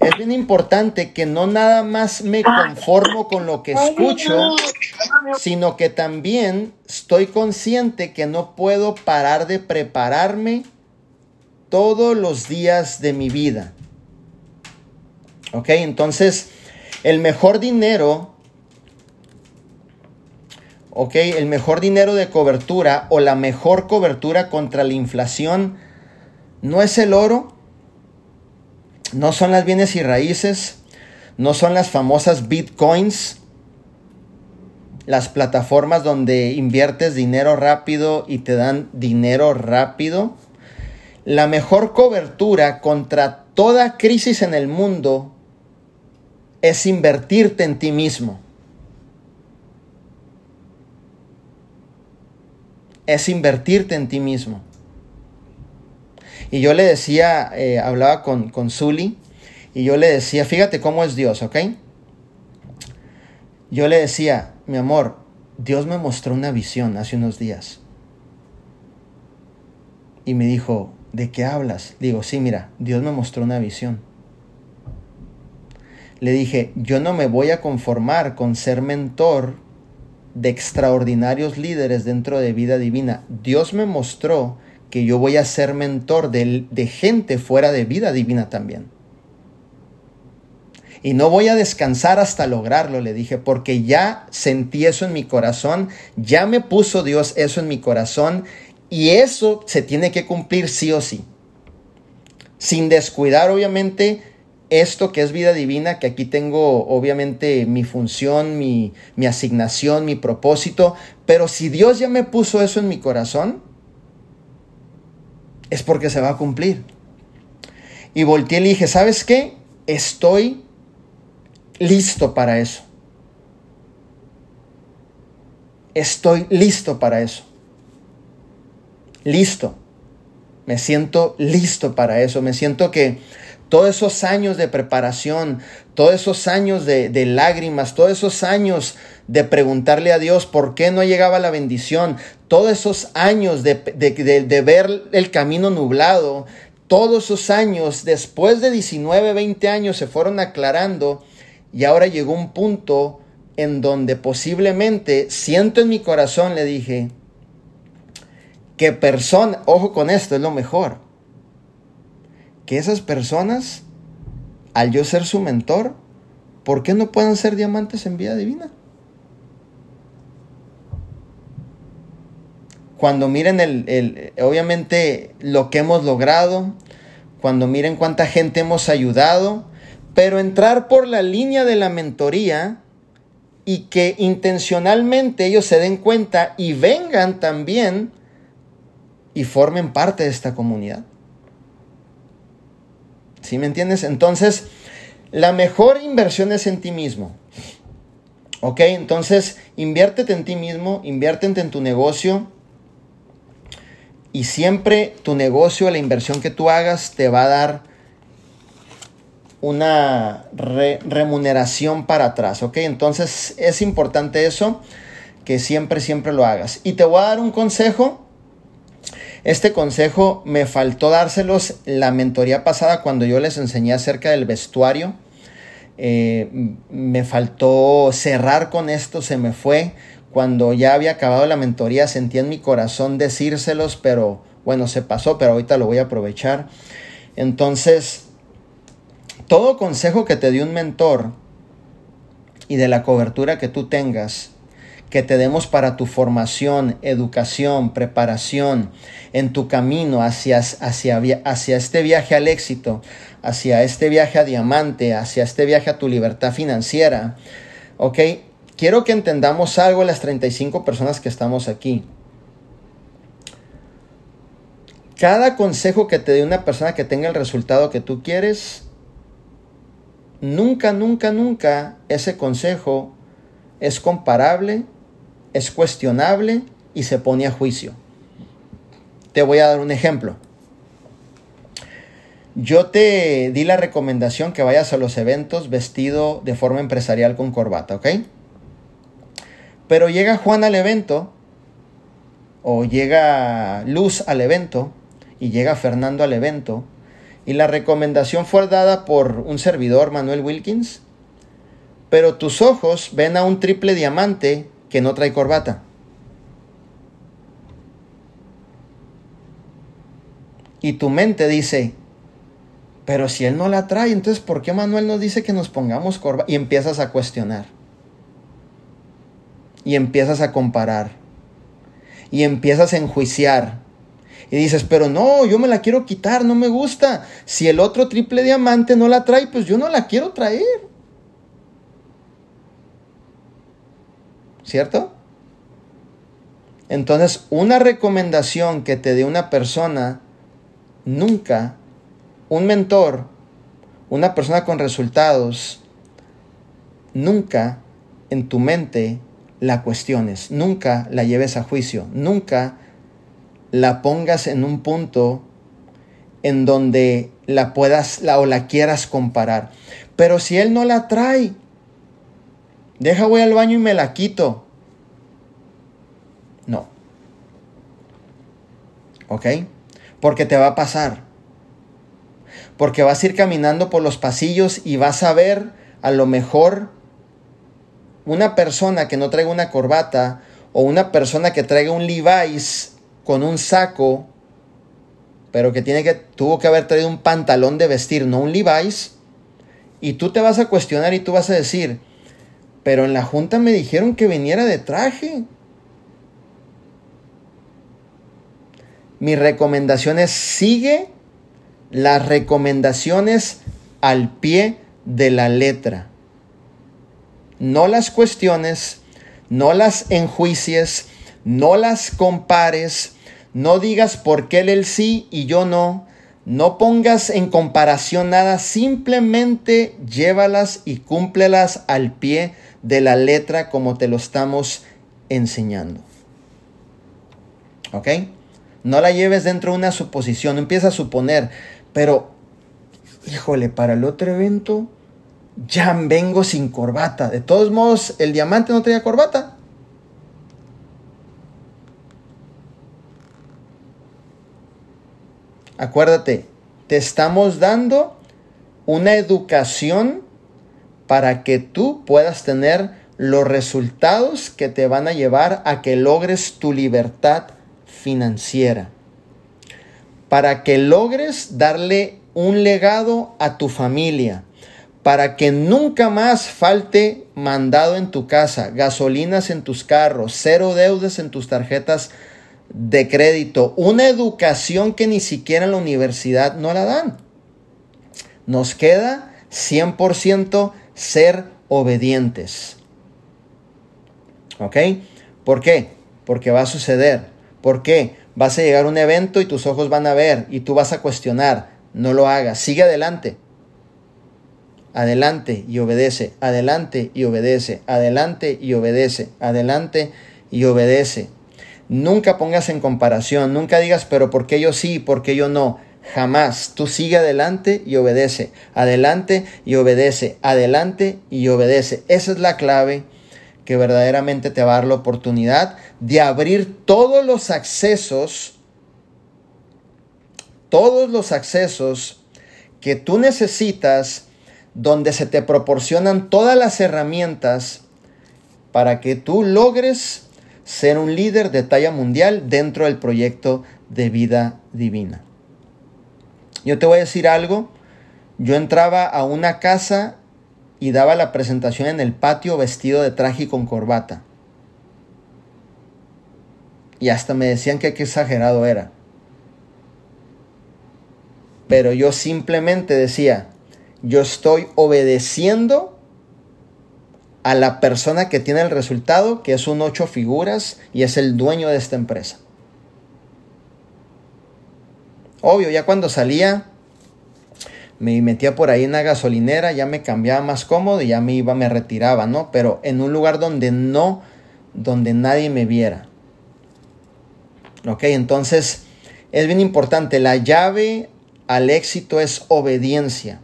es bien importante que no nada más me conformo con lo que escucho, sino que también estoy consciente que no puedo parar de prepararme todos los días de mi vida. Ok, entonces El mejor dinero, ok, el mejor dinero de cobertura o la mejor cobertura contra la inflación no es el oro, no son las bienes y raíces, no son las famosas bitcoins, las plataformas donde inviertes dinero rápido y te dan dinero rápido. La mejor cobertura contra toda crisis en el mundo es invertirte en ti mismo. Es invertirte en ti mismo. Y yo le decía, eh, hablaba con, con y yo le decía, fíjate cómo es Dios, ¿ok? Yo le decía, mi amor, Dios me mostró una visión hace unos días. Y me dijo, ¿de qué hablas? Digo, sí, mira, Dios me mostró una visión. Le dije, yo no me voy a conformar con ser mentor de extraordinarios líderes dentro de vida divina. Dios me mostró que yo voy a ser mentor de, gente fuera de vida divina también. Y no voy a descansar hasta lograrlo, le dije, porque ya sentí eso en mi corazón, ya me puso Dios eso en mi corazón y eso se tiene que cumplir sí o sí. Sin descuidar, obviamente, esto que es vida divina, que aquí tengo obviamente mi función, mi, mi asignación, mi propósito, pero si Dios ya me puso eso en mi corazón, es porque se va a cumplir. Y volteé y le dije, ¿sabes qué? Estoy listo para eso. Estoy listo para eso. Listo. Me siento listo para eso. Me siento que todos esos años de preparación, todos esos años de, lágrimas, todos esos años de preguntarle a Dios por qué no llegaba la bendición, todos esos años de, de, ver el camino nublado, todos esos años, después de 19, 20 años, se fueron aclarando y ahora llegó un punto en donde posiblemente siento en mi corazón, le dije, que persona, ojo con esto, es lo mejor, que esas personas, al yo ser su mentor, ¿por qué no pueden ser diamantes en vida divina? cuando miren el, el, obviamente lo que hemos logrado, cuando miren cuánta gente hemos ayudado, pero entrar por la línea de la mentoría y que intencionalmente ellos se den cuenta y vengan también y formen parte de esta comunidad. ¿Sí me entiendes? Entonces, la mejor inversión es en ti mismo. ¿Ok? Entonces, inviértete en ti mismo, inviértete en tu negocio, y siempre tu negocio, la inversión que tú hagas, te va a dar una remuneración para atrás, ¿ok? Entonces es importante eso, que siempre, siempre lo hagas. Y te voy a dar un consejo. Este consejo me faltó dárselos la mentoría pasada cuando yo les enseñé acerca del vestuario. Eh, me faltó cerrar con esto, se me fue cuando ya había acabado la mentoría sentí en mi corazón decírselos, pero bueno, se pasó, pero ahorita lo voy a aprovechar. Entonces, todo consejo que te dio un mentor y de la cobertura que tú tengas, que te demos para tu formación, educación, preparación, en tu camino hacia, hacia, hacia este viaje al éxito, hacia este viaje a diamante, hacia este viaje a tu libertad financiera, ¿ok? quiero que entendamos algo las 35 personas que estamos aquí. Cada consejo que te dé una persona que tenga el resultado que tú quieres, nunca, nunca, nunca ese consejo es comparable, es cuestionable y se pone a juicio. Te voy a dar un ejemplo. Yo te di la recomendación que vayas a los eventos vestido de forma empresarial con corbata, ¿ok? Pero llega Juan al evento, o llega Luz al evento, y llega Fernando al evento, y la recomendación fue dada por un servidor, Manuel Wilkins, pero tus ojos ven a un triple diamante que no trae corbata. Y tu mente dice, Pero si él no la trae, entonces ¿por qué Manuel nos dice que nos pongamos corbata? Y empiezas a cuestionar. Y empiezas a comparar. Y empiezas a enjuiciar. Y dices, pero no, yo me la quiero quitar, no me gusta. Si el otro triple diamante no la trae, pues yo no la quiero traer. ¿Cierto? Entonces, una recomendación que te dé una persona, nunca, un mentor, una persona con resultados, nunca en tu mente la cuestiones, nunca la lleves a juicio, nunca la pongas en un punto en donde la puedas la, o la quieras comparar. Pero si él no la trae, deja voy al baño y me la quito. No. ¿Ok? Porque te va a pasar. Porque vas a ir caminando por los pasillos y vas a ver a lo mejor una persona que no traiga una corbata o una persona que traiga un Levi's con un saco, pero que tiene que tuvo que haber traído un pantalón de vestir, no un Levi's, y tú te vas a cuestionar y tú vas a decir, pero en la junta me dijeron que viniera de traje. Mi recomendación es sigue las recomendaciones al pie de la letra. No las cuestiones, no las enjuicies, no las compares, no digas por qué él, sí y yo no. No pongas en comparación nada, simplemente llévalas y cúmplelas al pie de la letra como te lo estamos enseñando. ¿Ok? No la lleves dentro de una suposición, empieza a suponer, pero, híjole, para el otro evento ya vengo sin corbata. De todos modos, el diamante no tenía corbata. Acuérdate, te estamos dando una educación para que tú puedas tener los resultados que te van a llevar a que logres tu libertad financiera. Para que logres darle un legado a tu familia. Para que nunca más falte mandado en tu casa, gasolinas en tus carros, cero deudas en tus tarjetas de crédito, una educación que ni siquiera en la universidad no la dan. Nos queda 100% ser obedientes. ¿Ok? ¿Por qué? Porque va a suceder. ¿Por qué? Vas a llegar a un evento y tus ojos van a ver y tú vas a cuestionar. No lo hagas. Sigue adelante. Adelante y obedece. Adelante y obedece. Adelante y obedece. Adelante y obedece. Nunca pongas en comparación, nunca digas, pero ¿por qué yo sí, por qué yo no? Jamás. Tú sigue adelante y obedece. Adelante y obedece. Adelante y obedece. Esa es la clave que verdaderamente te va a dar la oportunidad de abrir todos los accesos, todos los accesos que tú necesitas, donde se te proporcionan todas las herramientas para que tú logres ser un líder de talla mundial dentro del proyecto de vida divina. Yo te voy a decir algo, yo entraba a una casa y daba la presentación en el patio vestido de traje y con corbata. Y hasta me decían que qué exagerado era. Pero yo simplemente decía, yo estoy obedeciendo a la persona que tiene el resultado, que es un ocho figuras y es el dueño de esta empresa. Obvio, ya cuando salía, me metía por ahí en la gasolinera, ya me cambiaba más cómodo y ya me iba, me retiraba, ¿no? Pero en un lugar donde no, donde nadie me viera. Ok, entonces es bien importante, la llave al éxito es obediencia.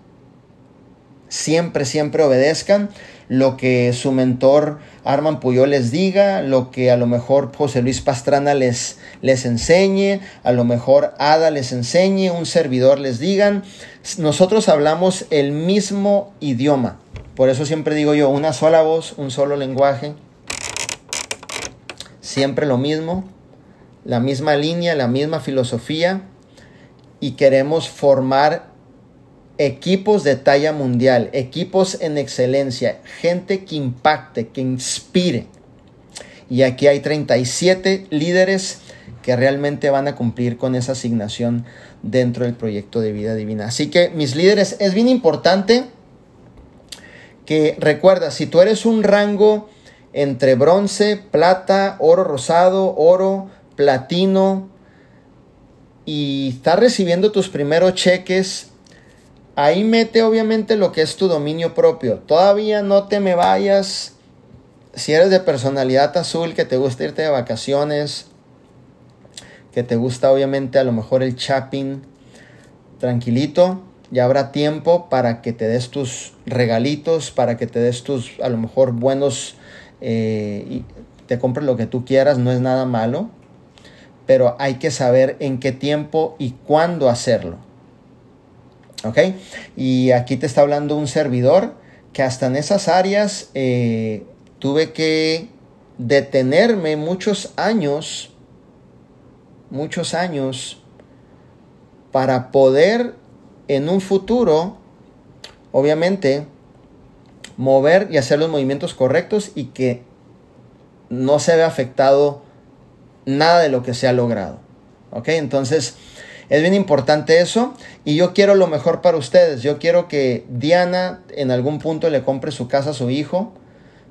Siempre, siempre obedezcan lo que su mentor Arman Puyol les diga, lo que a lo mejor José Luis Pastrana les, les enseñe, a lo mejor Ada les enseñe, un servidor les digan. Nosotros hablamos el mismo idioma. Por eso siempre digo yo, una sola voz, un solo lenguaje. Siempre lo mismo, la misma línea, la misma filosofía. Y queremos formar equipos de talla mundial, equipos en excelencia, gente que impacte, que inspire. Y aquí hay 37 líderes que realmente van a cumplir con esa asignación dentro del proyecto de vida divina. Así que mis líderes, es bien importante que recuerda, si tú eres un rango entre bronce, plata, oro rosado, oro, platino, y estás recibiendo tus primeros cheques, ahí mete obviamente lo que es tu dominio propio. Todavía no te me vayas. Si eres de personalidad azul, que te gusta irte de vacaciones, que te gusta obviamente a lo mejor el shopping, tranquilito, ya habrá tiempo para que te des tus regalitos, para que te des tus a lo mejor buenos, eh, y te compres lo que tú quieras, no es nada malo, pero hay que saber en qué tiempo y cuándo hacerlo. ¿Ok? Y aquí te está hablando un servidor que hasta en esas áreas eh, tuve que detenerme muchos años muchos años para poder en un futuro, obviamente, mover y hacer los movimientos correctos y que no se vea afectado nada de lo que se ha logrado. ¿Ok? Entonces, es bien importante eso y yo quiero lo mejor para ustedes. Yo quiero que Diana en algún punto le compre su casa a su hijo,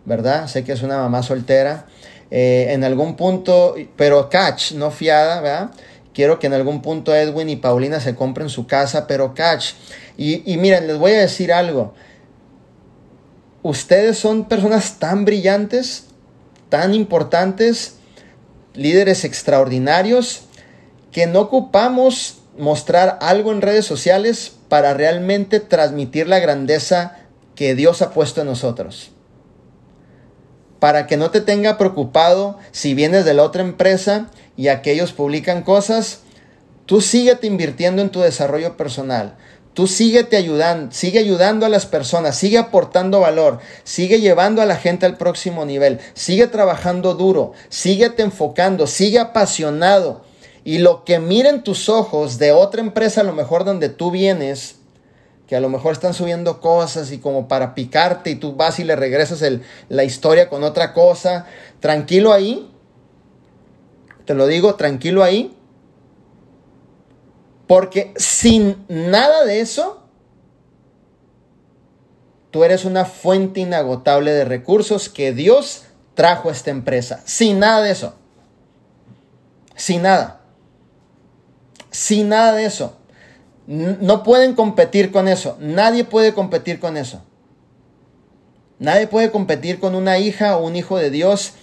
¿verdad? Sé que es una mamá soltera eh, en algún punto, pero catch, no fiada, ¿verdad? Quiero que en algún punto Edwin y Paulina se compren su casa, pero catch. Y, y miren, les voy a decir algo. Ustedes son personas tan brillantes, tan importantes, líderes extraordinarios, que no ocupamos mostrar algo en redes sociales para realmente transmitir la grandeza que Dios ha puesto en nosotros para que no te tenga preocupado si vienes de la otra empresa y aquellos publican cosas, tú síguete invirtiendo en tu desarrollo personal. Tú síguete ayudando, sigue ayudando a las personas, sigue aportando valor, sigue llevando a la gente al próximo nivel, sigue trabajando duro, síguete enfocando, sigue apasionado. Y lo que miren tus ojos de otra empresa, a lo mejor donde tú vienes, que a lo mejor están subiendo cosas y como para picarte y tú vas y le regresas la historia con otra cosa. Tranquilo ahí. Te lo digo, tranquilo ahí. Porque sin nada de eso, tú eres una fuente inagotable de recursos que Dios trajo a esta empresa. Sin nada de eso. Sin nada. Sin nada de eso. No pueden competir con eso. Nadie puede competir con eso. Nadie puede competir con una hija o un hijo de Dios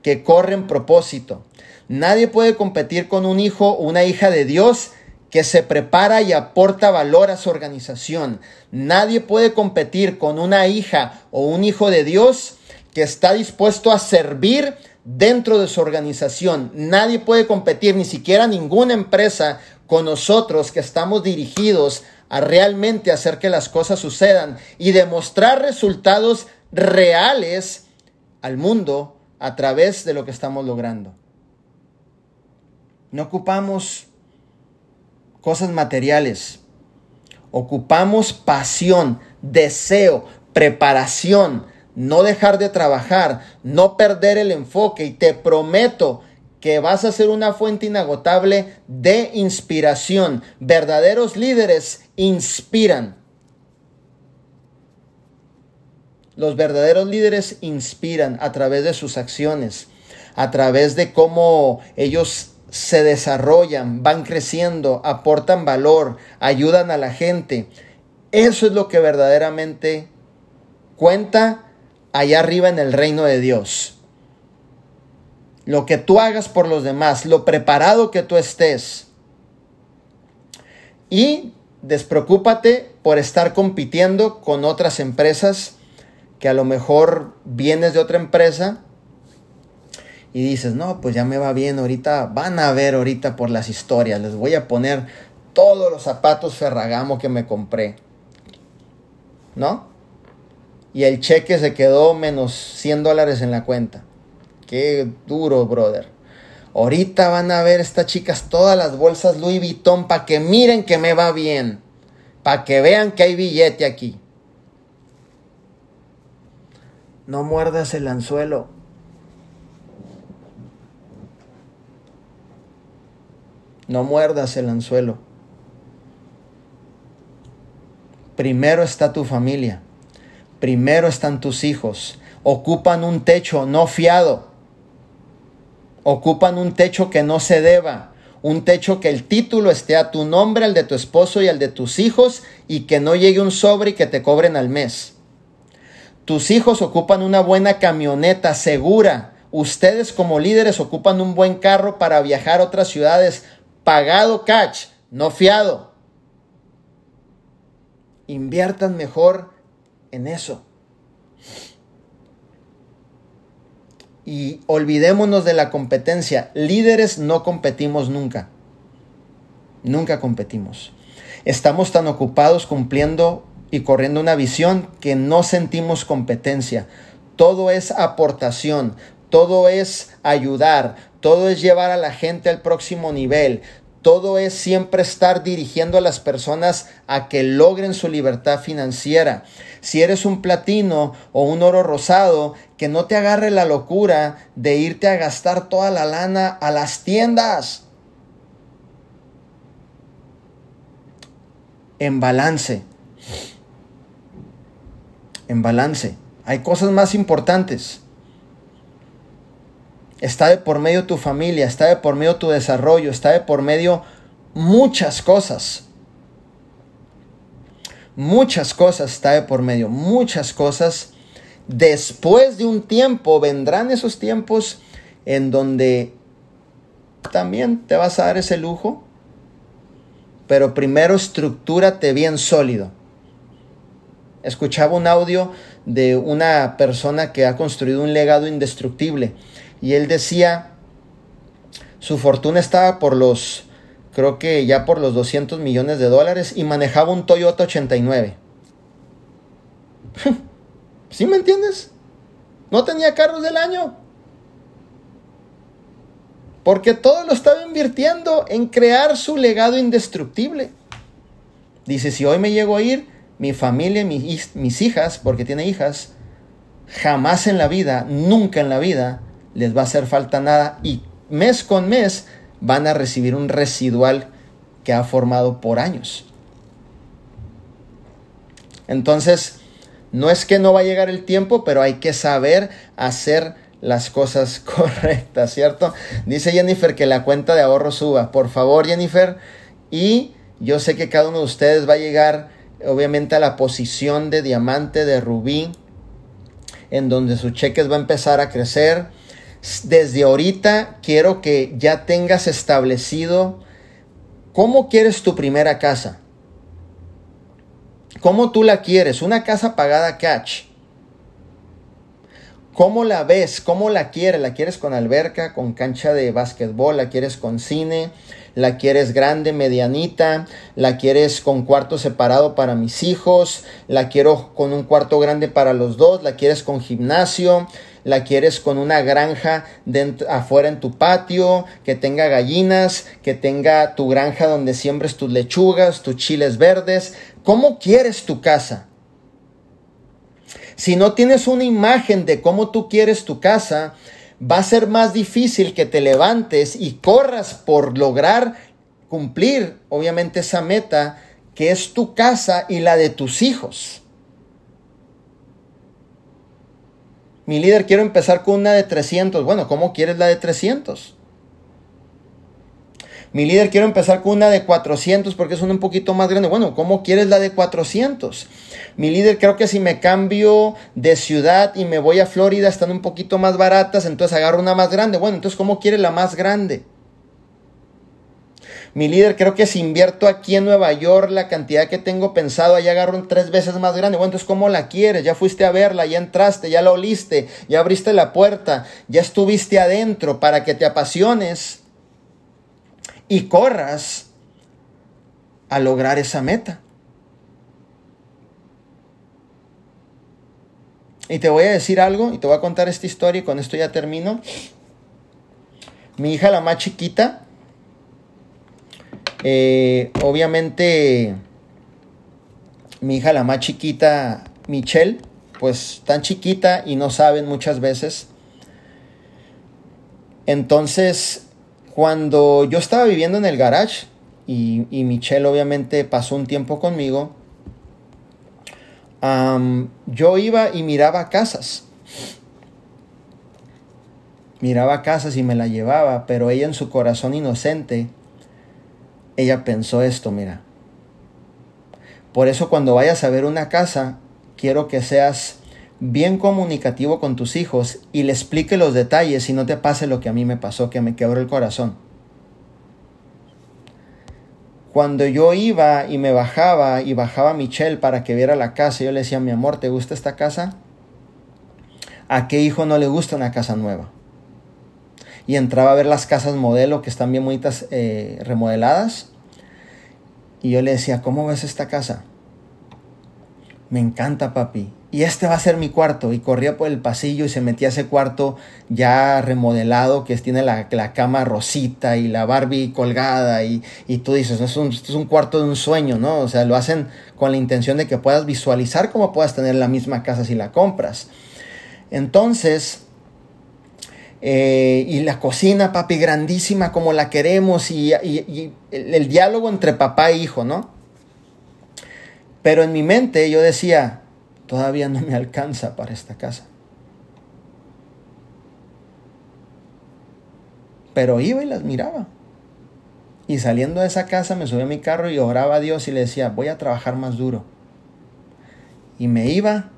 que corre en propósito. Nadie puede competir con un hijo o una hija de Dios que se prepara y aporta valor a su organización. Nadie puede competir con una hija o un hijo de Dios que está dispuesto a servir dentro de su organización. Nadie puede competir, ni siquiera ninguna empresa con nosotros que estamos dirigidos a realmente hacer que las cosas sucedan y demostrar resultados reales al mundo a través de lo que estamos logrando. No ocupamos cosas materiales, ocupamos pasión, deseo, preparación, no dejar de trabajar, no perder el enfoque y te prometo que vas a ser una fuente inagotable de inspiración. Verdaderos líderes inspiran. Los verdaderos líderes inspiran a través de sus acciones, a través de cómo ellos se desarrollan, van creciendo, aportan valor, ayudan a la gente. Eso es lo que verdaderamente cuenta allá arriba en el reino de Dios lo que tú hagas por los demás, lo preparado que tú estés. Y despreocúpate por estar compitiendo con otras empresas que a lo mejor vienes de otra empresa y dices, no, pues ya me va bien, ahorita van a ver ahorita por las historias, les voy a poner todos los zapatos Ferragamo que me compré. ¿No? Y el cheque se quedó menos 100 dólares en la cuenta. Qué duro, brother. Ahorita van a ver estas chicas todas las bolsas Louis Vuitton para que miren que me va bien. Para que vean que hay billete aquí. No muerdas el anzuelo. No muerdas el anzuelo. Primero está tu familia. Primero están tus hijos. Ocupan un techo no fiado. Ocupan un techo que no se deba. Un techo que el título esté a tu nombre, al de tu esposo y al de tus hijos, y que no llegue un sobre y que te cobren al mes. Tus hijos ocupan una buena camioneta segura. Ustedes como líderes ocupan un buen carro para viajar a otras ciudades, pagado catch, no fiado. Inviertan mejor en eso. Y olvidémonos de la competencia. Líderes no competimos nunca. Nunca competimos. Estamos tan ocupados cumpliendo y corriendo una visión que no sentimos competencia. Todo es aportación, todo es ayudar, todo es llevar a la gente al próximo nivel, todo es siempre estar dirigiendo a las personas a que logren su libertad financiera. Si eres un platino o un oro rosado, que no te agarre la locura de irte a gastar toda la lana a las tiendas. En balance. En balance. Hay cosas más importantes. Está de por medio tu familia, está de por medio tu desarrollo, está de por medio muchas cosas. Muchas cosas está de por medio, muchas cosas. Después de un tiempo vendrán esos tiempos en donde también te vas a dar ese lujo, pero primero estructúrate bien sólido. Escuchaba un audio de una persona que ha construido un legado indestructible y él decía, su fortuna estaba por los, creo que ya por los 200 millones de dólares y manejaba un Toyota 89. ¿Sí me entiendes? No tenía carros del año. Porque todo lo estaba invirtiendo en crear su legado indestructible. Dice, si hoy me llego a ir, mi familia, mis, mis hijas, porque tiene hijas, jamás en la vida, nunca en la vida, les va a hacer falta nada y mes con mes van a recibir un residual que ha formado por años. Entonces, no es que no va a llegar el tiempo, pero hay que saber hacer las cosas correctas, ¿cierto? Dice Jennifer que la cuenta de ahorro suba. Por favor, Jennifer. Y yo sé que cada uno de ustedes va a llegar, obviamente, a la posición de diamante, de rubí, en donde sus cheques va a empezar a crecer desde ahorita quiero que ya tengas establecido cómo quieres tu primera casa. ¿Cómo tú la quieres? Una casa pagada catch. ¿Cómo la ves? ¿Cómo la quieres? ¿La quieres con alberca, con cancha de básquetbol? ¿La quieres con cine? ¿La quieres grande, medianita? ¿La quieres con cuarto separado para mis hijos? ¿La quiero con un cuarto grande para los dos? ¿La quieres con gimnasio? La quieres con una granja dentro, afuera en tu patio, que tenga gallinas, que tenga tu granja donde siembres tus lechugas, tus chiles verdes. ¿Cómo quieres tu casa? Si no tienes una imagen de cómo tú quieres tu casa, va a ser más difícil que te levantes y corras por lograr cumplir, obviamente, esa meta que es tu casa y la de tus hijos. Mi líder, quiero empezar con una de 300. Bueno, ¿cómo quieres la de 300? Mi líder, quiero empezar con una de 400 porque es una un poquito más grande. Bueno, ¿cómo quieres la de 400? Mi líder, creo que si me cambio de ciudad y me voy a Florida están un poquito más baratas, entonces agarro una más grande. Bueno, entonces, ¿cómo quieres la más grande? Mi líder, creo que si invierto aquí en Nueva York la cantidad que tengo pensado, allá agarro un tres veces más grande. Bueno, entonces, ¿cómo la quieres? Ya fuiste a verla, ya entraste, ya la oliste, ya abriste la puerta, ya estuviste adentro para que te apasiones y corras a lograr esa meta. Y te voy a decir algo y te voy a contar esta historia y con esto ya termino. Mi hija, la más chiquita, eh, obviamente mi hija la más chiquita, Michelle, pues tan chiquita y no saben muchas veces. Entonces, cuando yo estaba viviendo en el garage y, Michelle obviamente pasó un tiempo conmigo, yo iba y miraba casas. Miraba casas y me la llevaba, pero ella en su corazón inocente, ella pensó esto, mira. Por eso cuando vayas a ver una casa, quiero que seas bien comunicativo con tus hijos y le explique los detalles y no te pase lo que a mí me pasó, que me quebró el corazón. Cuando yo iba y me bajaba y bajaba Michelle para que viera la casa, yo le decía, mi amor, ¿te gusta esta casa? ¿A qué hijo no le gusta una casa nueva? Y entraba a ver las casas modelo que están bien bonitas, eh, remodeladas. Y yo le decía, ¿cómo ves esta casa? Me encanta, papi. Y este va a ser mi cuarto. Y corría por el pasillo y se metía a ese cuarto ya remodelado, que tiene la, cama rosita y la Barbie colgada. Y, tú dices, es un, es un cuarto de un sueño, ¿no? O sea, lo hacen con la intención de que puedas visualizar cómo puedas tener la misma casa si la compras. Entonces, eh, y la cocina, papi, grandísima como la queremos y, el, diálogo entre papá e hijo, ¿no? Pero en mi mente yo decía, todavía no me alcanza para esta casa. Pero iba y las miraba. Y saliendo de esa casa me subí a mi carro y oraba a Dios y le decía, voy a trabajar más duro. Y me iba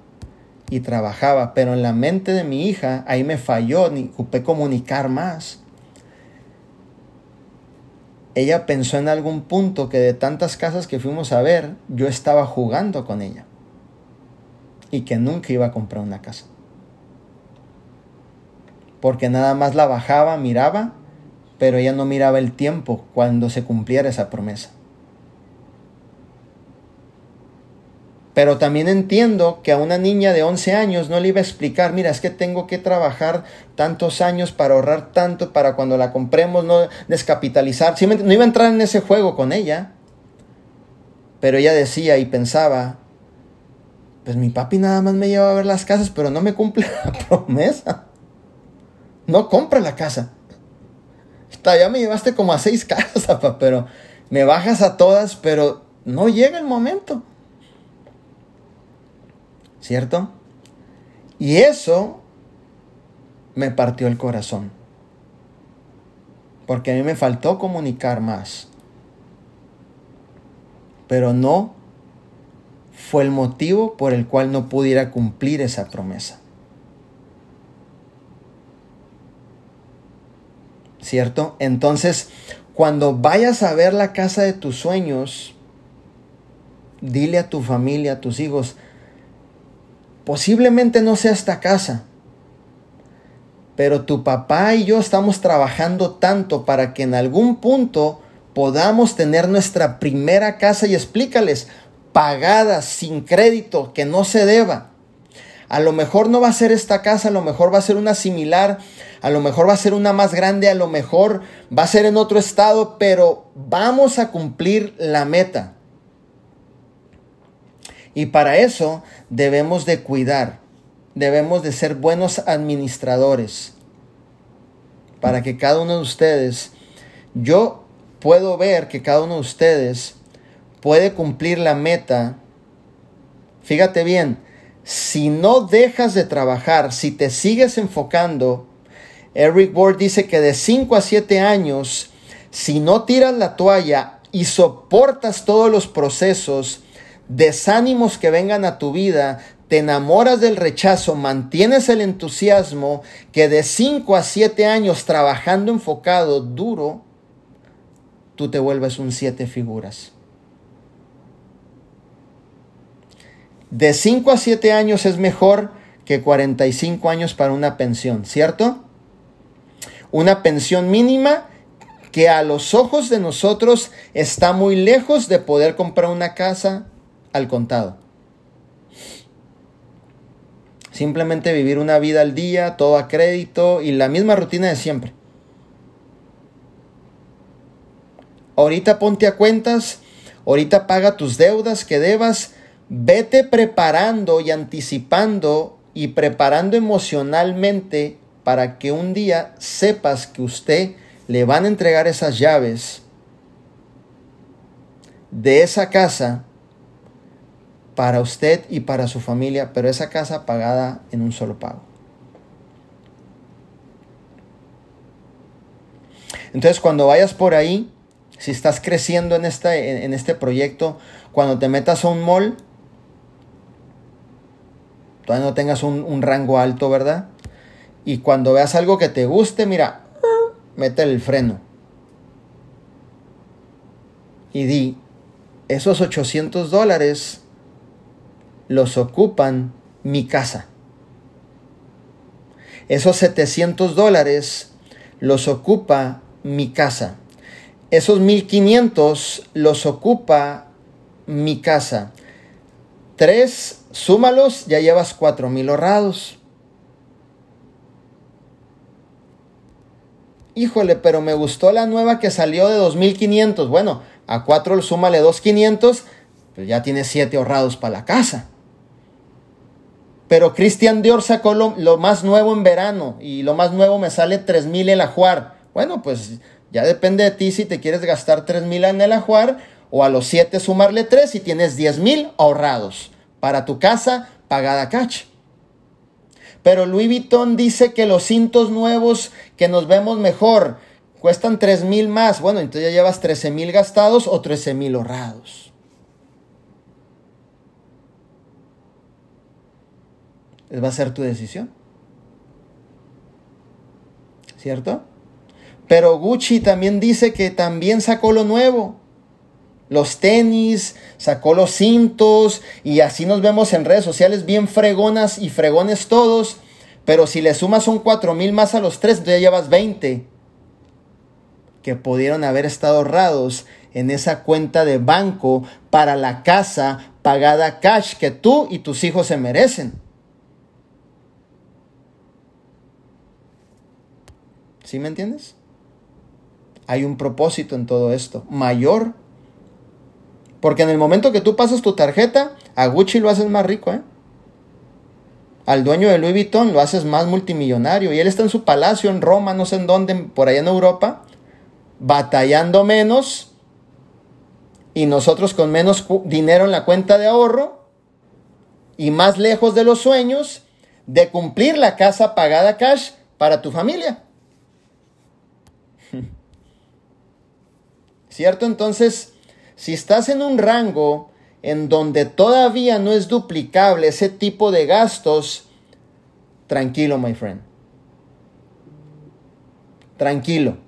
y trabajaba, pero en la mente de mi hija ahí me falló, ni ocupé comunicar más. Ella pensó en algún punto que de tantas casas que fuimos a ver, yo estaba jugando con ella y que nunca iba a comprar una casa. Porque nada más la bajaba, miraba, pero ella no miraba el tiempo cuando se cumpliera esa promesa. Pero también entiendo que a una niña de 11 años no le iba a explicar, mira, es que tengo que trabajar tantos años para ahorrar tanto para cuando la compremos no descapitalizar. no iba a entrar en ese juego con ella. Pero ella decía y pensaba, pues mi papi nada más me lleva a ver las casas, pero no me cumple la promesa. No compra la casa. Ya me llevaste como a seis casas, pero me bajas a todas, pero no llega el momento. ¿Cierto? Y eso me partió el corazón. Porque a mí me faltó comunicar más. Pero no fue el motivo por el cual no pudiera cumplir esa promesa. ¿Cierto? Entonces, cuando vayas a ver la casa de tus sueños, dile a tu familia, a tus hijos, Posiblemente no sea esta casa, pero tu papá y yo estamos trabajando tanto para que en algún punto podamos tener nuestra primera casa y explícales, pagada, sin crédito, que no se deba. A lo mejor no va a ser esta casa, a lo mejor va a ser una similar, a lo mejor va a ser una más grande, a lo mejor va a ser en otro estado, pero vamos a cumplir la meta. Y para eso debemos de cuidar, debemos de ser buenos administradores. Para que cada uno de ustedes, yo puedo ver que cada uno de ustedes puede cumplir la meta. Fíjate bien, si no dejas de trabajar, si te sigues enfocando, Eric Ward dice que de 5 a 7 años, si no tiras la toalla y soportas todos los procesos, desánimos que vengan a tu vida, te enamoras del rechazo, mantienes el entusiasmo, que de 5 a 7 años trabajando enfocado duro, tú te vuelves un siete figuras. De 5 a 7 años es mejor que 45 años para una pensión, ¿cierto? Una pensión mínima que a los ojos de nosotros está muy lejos de poder comprar una casa, al contado. Simplemente vivir una vida al día, todo a crédito y la misma rutina de siempre. Ahorita ponte a cuentas, ahorita paga tus deudas que debas, vete preparando y anticipando y preparando emocionalmente para que un día sepas que usted le van a entregar esas llaves de esa casa para usted y para su familia, pero esa casa pagada en un solo pago. Entonces cuando vayas por ahí, si estás creciendo en, esta, en, este proyecto, cuando te metas a un mall, todavía no tengas un, un rango alto, ¿verdad? Y cuando veas algo que te guste, mira, mete el freno. Y di, esos 800 dólares los ocupan mi casa. Esos 700 dólares los ocupa mi casa. Esos 1500 los ocupa mi casa. Tres, súmalos, ya llevas 4000 ahorrados. Híjole, pero me gustó la nueva que salió de 2500. Bueno, a 4 súmale 2500, pues ya tienes 7 ahorrados para la casa. Pero Christian Dior sacó lo, más nuevo en verano y lo más nuevo me sale 3000 en la Juar. Bueno, pues ya depende de ti si te quieres gastar 3000 en el ajuar o a los 7 sumarle 3 y tienes 10000 ahorrados para tu casa pagada cash. Pero Louis Vuitton dice que los cintos nuevos que nos vemos mejor cuestan 3000 más. Bueno, entonces ya llevas 13000 gastados o 13000 ahorrados. Va a ser tu decisión. ¿Cierto? Pero Gucci también dice que también sacó lo nuevo. Los tenis, sacó los cintos y así nos vemos en redes sociales bien fregonas y fregones todos. Pero si le sumas un 4 mil más a los tres, ya llevas 20 que pudieron haber estado ahorrados en esa cuenta de banco para la casa pagada cash que tú y tus hijos se merecen. ¿Sí me entiendes? Hay un propósito en todo esto, mayor. Porque en el momento que tú pasas tu tarjeta, a Gucci lo haces más rico, ¿eh? Al dueño de Louis Vuitton lo haces más multimillonario. Y él está en su palacio en Roma, no sé en dónde, por allá en Europa, batallando menos. Y nosotros con menos dinero en la cuenta de ahorro y más lejos de los sueños de cumplir la casa pagada cash para tu familia. ¿Cierto? Entonces, si estás en un rango en donde todavía no es duplicable ese tipo de gastos, tranquilo, my friend. Tranquilo.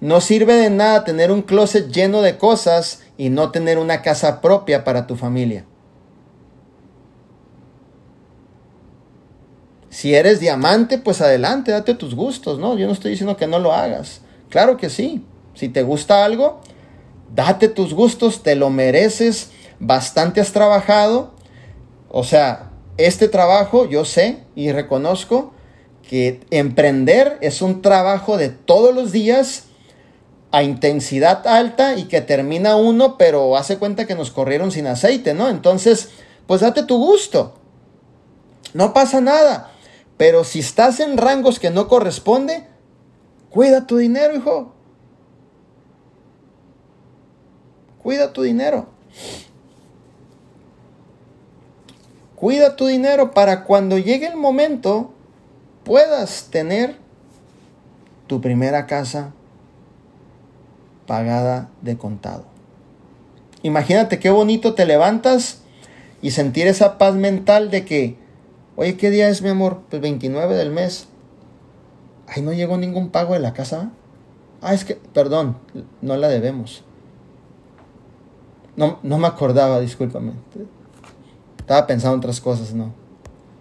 No sirve de nada tener un closet lleno de cosas y no tener una casa propia para tu familia. Si eres diamante, pues adelante, date tus gustos, ¿no? Yo no estoy diciendo que no lo hagas. Claro que sí. Si te gusta algo, date tus gustos, te lo mereces, bastante has trabajado. O sea, este trabajo yo sé y reconozco que emprender es un trabajo de todos los días a intensidad alta y que termina uno, pero hace cuenta que nos corrieron sin aceite, ¿no? Entonces, pues date tu gusto. No pasa nada. Pero si estás en rangos que no corresponde, Cuida tu dinero, hijo. Cuida tu dinero. Cuida tu dinero para cuando llegue el momento puedas tener tu primera casa pagada de contado. Imagínate qué bonito te levantas y sentir esa paz mental de que, oye, ¿qué día es mi amor? Pues 29 del mes. Ay, no llegó ningún pago de la casa. Ah, es que, perdón, no la debemos. No, no me acordaba, discúlpame. Estaba pensando en otras cosas, no.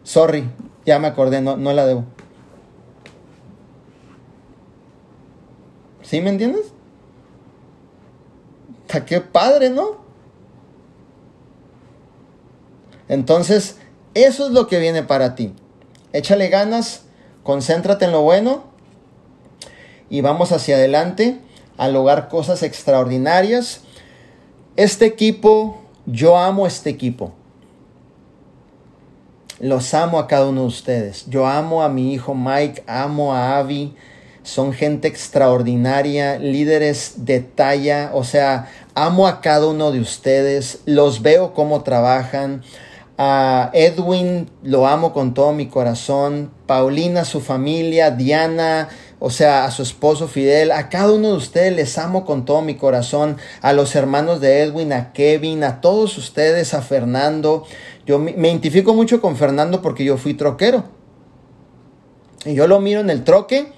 Sorry, ya me acordé, no, no la debo. ¿Sí me entiendes? ¡Qué padre, ¿no? Entonces, eso es lo que viene para ti. Échale ganas Concéntrate en lo bueno y vamos hacia adelante a lograr cosas extraordinarias. Este equipo, yo amo este equipo. Los amo a cada uno de ustedes. Yo amo a mi hijo Mike, amo a Avi. Son gente extraordinaria, líderes de talla. O sea, amo a cada uno de ustedes. Los veo cómo trabajan. A Edwin lo amo con todo mi corazón. Paulina, su familia. Diana, o sea, a su esposo Fidel, a cada uno de ustedes les amo con todo mi corazón, a los hermanos de Edwin, a Kevin, a todos ustedes, a Fernando. Yo me identifico mucho con Fernando porque yo fui troquero. Y yo lo miro en el troque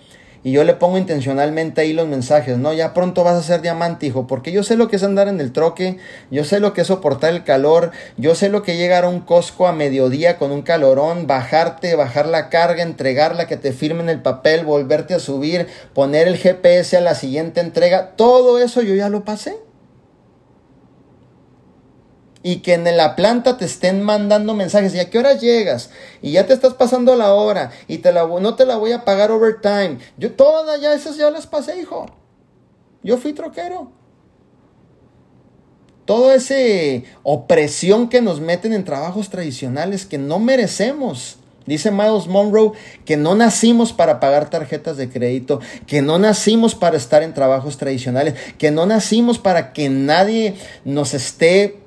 y yo le pongo intencionalmente ahí los mensajes, ¿no? Ya pronto vas a ser diamante, hijo, porque yo sé lo que es andar en el troque, yo sé lo que es soportar el calor, yo sé lo que llegar a un Costco a mediodía con un calorón, bajarte, bajar la carga, entregarla, que te firmen el papel, volverte a subir, poner el GPS a la siguiente entrega, todo eso yo ya lo pasé y que en la planta te estén mandando mensajes y a qué hora llegas y ya te estás pasando la hora y te la, no te la voy a pagar overtime. Yo todas ya esas ya las pasé, hijo. Yo fui troquero. Toda esa opresión que nos meten en trabajos tradicionales que no merecemos. Dice Miles Monroe que no nacimos para pagar tarjetas de crédito, que no nacimos para estar en trabajos tradicionales, que no nacimos para que nadie nos esté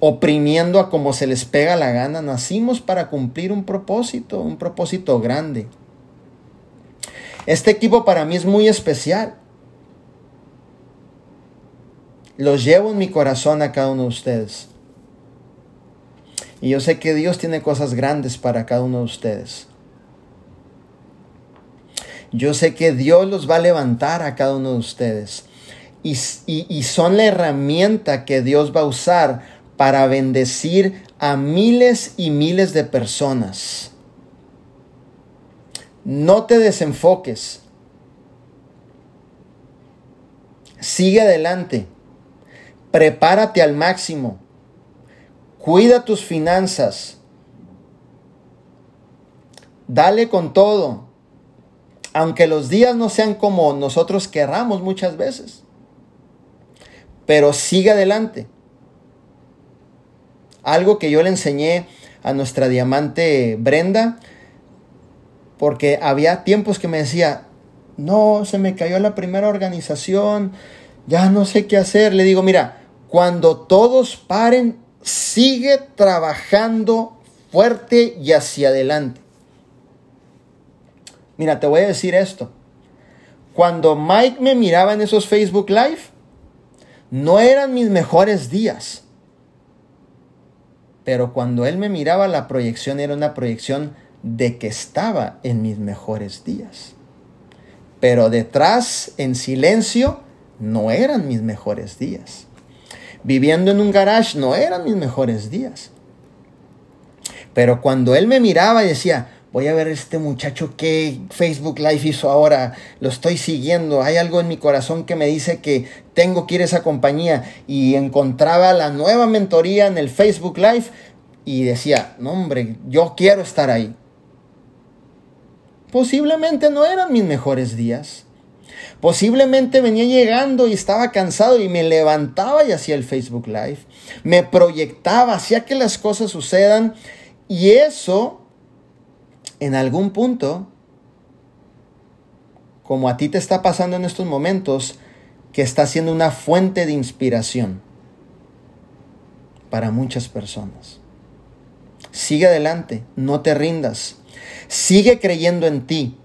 oprimiendo a como se les pega la gana. Nacimos para cumplir un propósito, un propósito grande. Este equipo para mí es muy especial. Los llevo en mi corazón a cada uno de ustedes. Y yo sé que Dios tiene cosas grandes para cada uno de ustedes. Yo sé que Dios los va a levantar a cada uno de ustedes. Y, y son la herramienta que Dios va a usar para bendecir a miles y miles de personas. No te desenfoques. Sigue adelante. Prepárate al máximo. Cuida tus finanzas. Dale con todo. Aunque los días no sean como nosotros querramos muchas veces. Pero sigue adelante. Algo que yo le enseñé a nuestra diamante Brenda, porque había tiempos que me decía, no, se me cayó la primera organización, ya no sé qué hacer. Le digo, mira, cuando todos paren, sigue trabajando fuerte y hacia adelante. Mira, te voy a decir esto. Cuando Mike me miraba en esos Facebook Live, no eran mis mejores días. Pero cuando él me miraba, la proyección era una proyección de que estaba en mis mejores días. Pero detrás, en silencio, no eran mis mejores días. Viviendo en un garage no eran mis mejores días. Pero cuando él me miraba y decía, voy a ver este muchacho que Facebook Live hizo ahora, lo estoy siguiendo, hay algo en mi corazón que me dice que tengo que ir a esa compañía y encontraba la nueva mentoría en el Facebook Live y decía, no hombre, yo quiero estar ahí. Posiblemente no eran mis mejores días. Posiblemente venía llegando y estaba cansado y me levantaba y hacía el Facebook Live. Me proyectaba, hacía que las cosas sucedan y eso en algún punto, como a ti te está pasando en estos momentos, que está siendo una fuente de inspiración para muchas personas. Sigue adelante, no te rindas. Sigue creyendo en ti.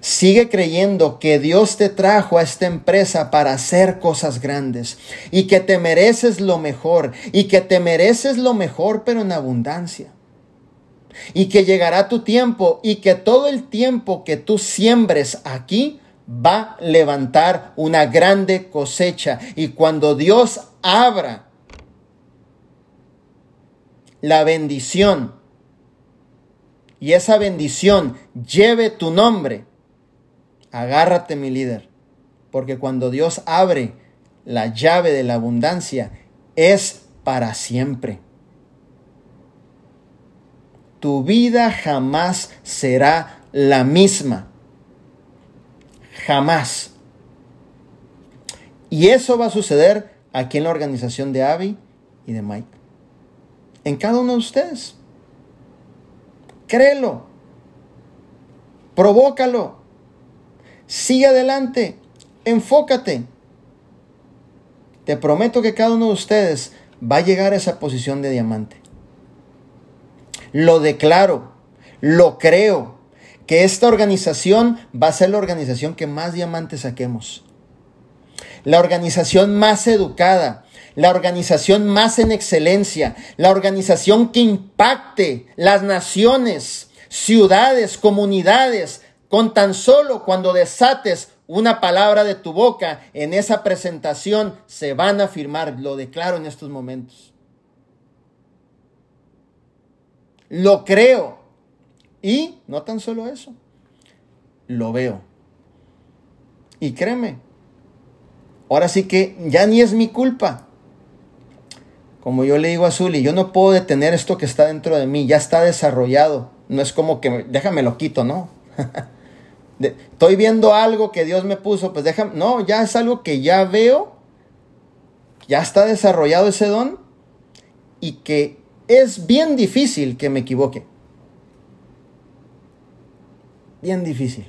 Sigue creyendo que Dios te trajo a esta empresa para hacer cosas grandes y que te mereces lo mejor y que te mereces lo mejor pero en abundancia y que llegará tu tiempo y que todo el tiempo que tú siembres aquí va a levantar una grande cosecha. Y cuando Dios abra la bendición y esa bendición lleve tu nombre, agárrate mi líder, porque cuando Dios abre la llave de la abundancia es para siempre tu vida jamás será la misma. Jamás. Y eso va a suceder aquí en la organización de Abby y de Mike. En cada uno de ustedes. Créelo. Provócalo. Sigue adelante. Enfócate. Te prometo que cada uno de ustedes va a llegar a esa posición de diamante. Lo declaro, lo creo, que esta organización va a ser la organización que más diamantes saquemos. La organización más educada, la organización más en excelencia, la organización que impacte las naciones, ciudades, comunidades, con tan solo cuando desates una palabra de tu boca en esa presentación se van a firmar, lo declaro en estos momentos. Lo creo. Y no tan solo eso, lo veo. Y créeme, ahora sí que ya ni es mi culpa. Como yo le digo a Zully, yo no puedo detener esto que está dentro de mí, ya está desarrollado. No es como que déjame lo quito, no. estoy viendo algo que Dios me puso, pues déjame, no, ya es algo que ya veo, ya está desarrollado ese don y que es bien difícil que me equivoque. Bien difícil.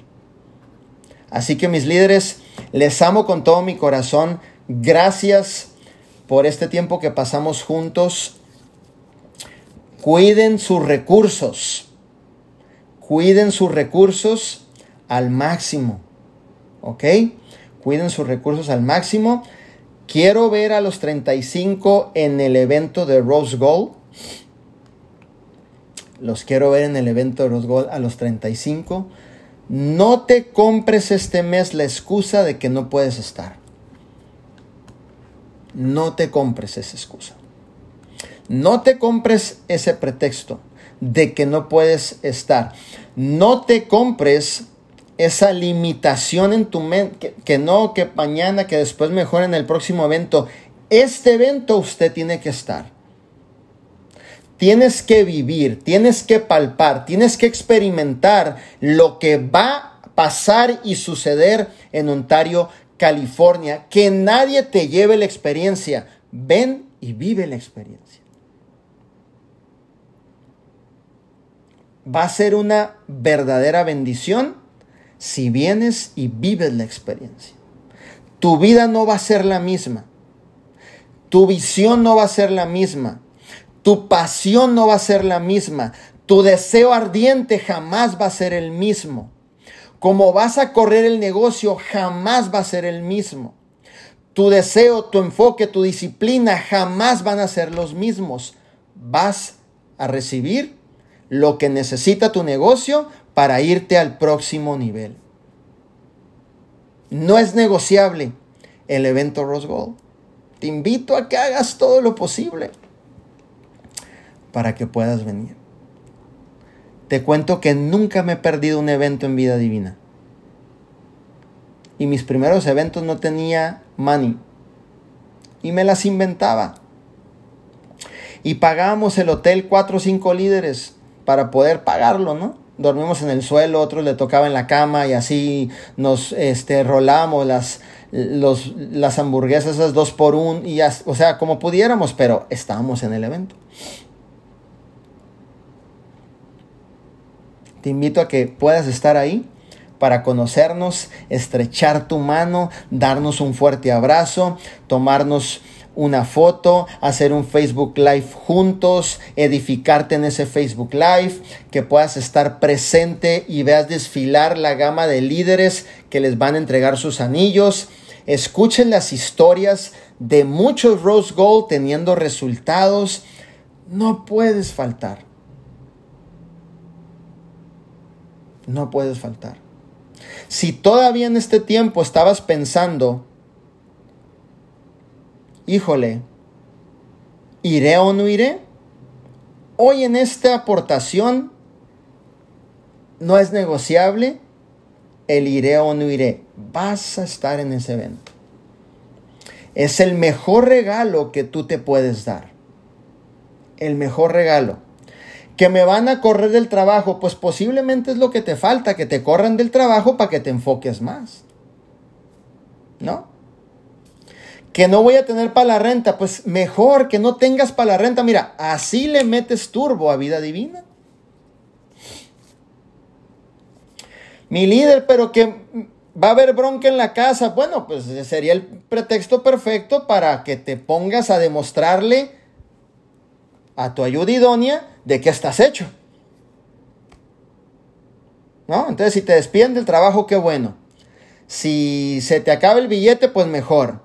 Así que mis líderes, les amo con todo mi corazón. Gracias por este tiempo que pasamos juntos. Cuiden sus recursos. Cuiden sus recursos al máximo. ¿Ok? Cuiden sus recursos al máximo. Quiero ver a los 35 en el evento de Rose Gold. Los quiero ver en el evento de Rose Gold a los 35. No te compres este mes la excusa de que no puedes estar. No te compres esa excusa. No te compres ese pretexto de que no puedes estar. No te compres esa limitación en tu mente, que, no, que mañana, que después mejor en el próximo evento. Este evento usted tiene que estar. Tienes que vivir, tienes que palpar, tienes que experimentar lo que va a pasar y suceder en Ontario, California. Que nadie te lleve la experiencia. Ven y vive la experiencia. Va a ser una verdadera bendición si vienes y vives la experiencia. Tu vida no va a ser la misma. Tu visión no va a ser la misma. Tu pasión no va a ser la misma. Tu deseo ardiente jamás va a ser el mismo. Como vas a correr el negocio jamás va a ser el mismo. Tu deseo, tu enfoque, tu disciplina jamás van a ser los mismos. Vas a recibir lo que necesita tu negocio para irte al próximo nivel. No es negociable el evento Rose. Te invito a que hagas todo lo posible para que puedas venir. Te cuento que nunca me he perdido un evento en vida divina. Y mis primeros eventos no tenía money. Y me las inventaba. Y pagábamos el hotel cuatro o cinco líderes para poder pagarlo, ¿no? dormimos en el suelo, otros le tocaba en la cama y así nos este, las, los, las hamburguesas, esas dos por un, y o sea, como pudiéramos, pero estábamos en el evento. Te invito a que puedas estar ahí para conocernos, estrechar tu mano, darnos un fuerte abrazo, tomarnos una foto, hacer un Facebook Live juntos, edificarte en ese Facebook Live, que puedas estar presente y veas desfilar la gama de líderes que les van a entregar sus anillos. Escuchen las historias de muchos Rose Gold teniendo resultados. No puedes faltar. No puedes faltar. Si todavía en este tiempo estabas pensando, híjole, ¿iré o no iré? Hoy en esta aportación no es negociable el iré o no iré. Vas a estar en ese evento. Es el mejor regalo que tú te puedes dar. El mejor regalo. Que me van a correr del trabajo, pues posiblemente es lo que te falta, que te corran del trabajo para que te enfoques más. ¿No? que no voy a tener para la renta, pues mejor que no tengas para la renta. Mira, así le metes turbo a vida divina. Mi líder, pero que va a haber bronca en la casa. Bueno, pues sería el pretexto perfecto para que te pongas a demostrarle a tu ayuda idónea de qué estás hecho. ¿No? Entonces, si te despiden del trabajo, qué bueno. Si se te acaba el billete, pues mejor.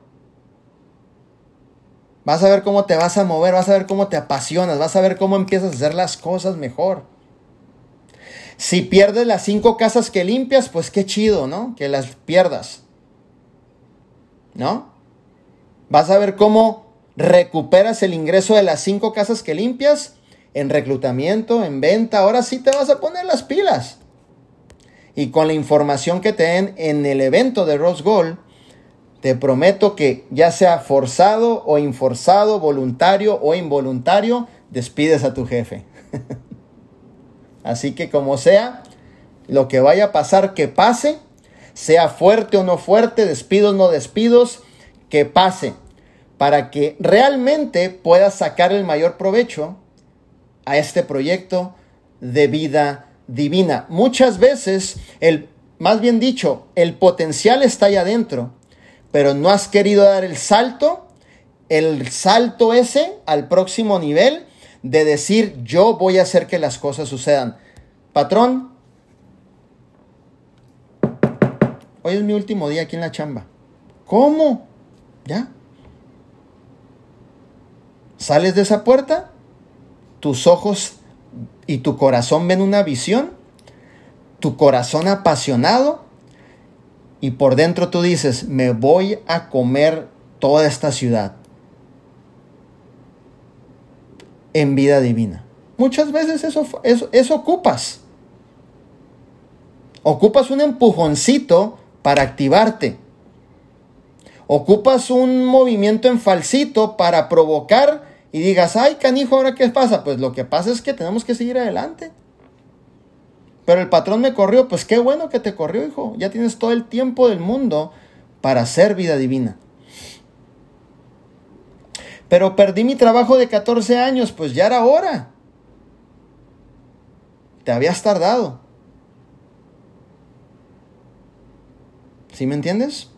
Vas a ver cómo te vas a mover, vas a ver cómo te apasionas, vas a ver cómo empiezas a hacer las cosas mejor. Si pierdes las cinco casas que limpias, pues qué chido, ¿no? Que las pierdas. ¿No? Vas a ver cómo recuperas el ingreso de las cinco casas que limpias en reclutamiento, en venta. Ahora sí te vas a poner las pilas. Y con la información que te den en el evento de Rose Gold, te prometo que ya sea forzado o inforzado, voluntario o involuntario, despides a tu jefe. Así que como sea, lo que vaya a pasar, que pase, sea fuerte o no fuerte, despidos no despidos, que pase, para que realmente puedas sacar el mayor provecho a este proyecto de vida divina. Muchas veces, el, más bien dicho, el potencial está ahí adentro pero no has querido dar el salto, el salto ese al próximo nivel de decir yo voy a hacer que las cosas sucedan. Patrón, hoy es mi último día aquí en la chamba. ¿Cómo? ¿Ya? Sales de esa puerta, tus ojos y tu corazón ven una visión, tu corazón apasionado, y por dentro tú dices, me voy a comer toda esta ciudad en vida divina. Muchas veces eso, eso, eso ocupas. Ocupas un empujoncito para activarte. Ocupas un movimiento en falsito para provocar y digas, ay, canijo, ¿ahora qué pasa? Pues lo que pasa es que tenemos que seguir adelante. Pero el patrón me corrió, pues qué bueno que te corrió, hijo. Ya tienes todo el tiempo del mundo para hacer vida divina. Pero perdí mi trabajo de 14 años, pues ya era hora. Te habías tardado. ¿Sí me entiendes?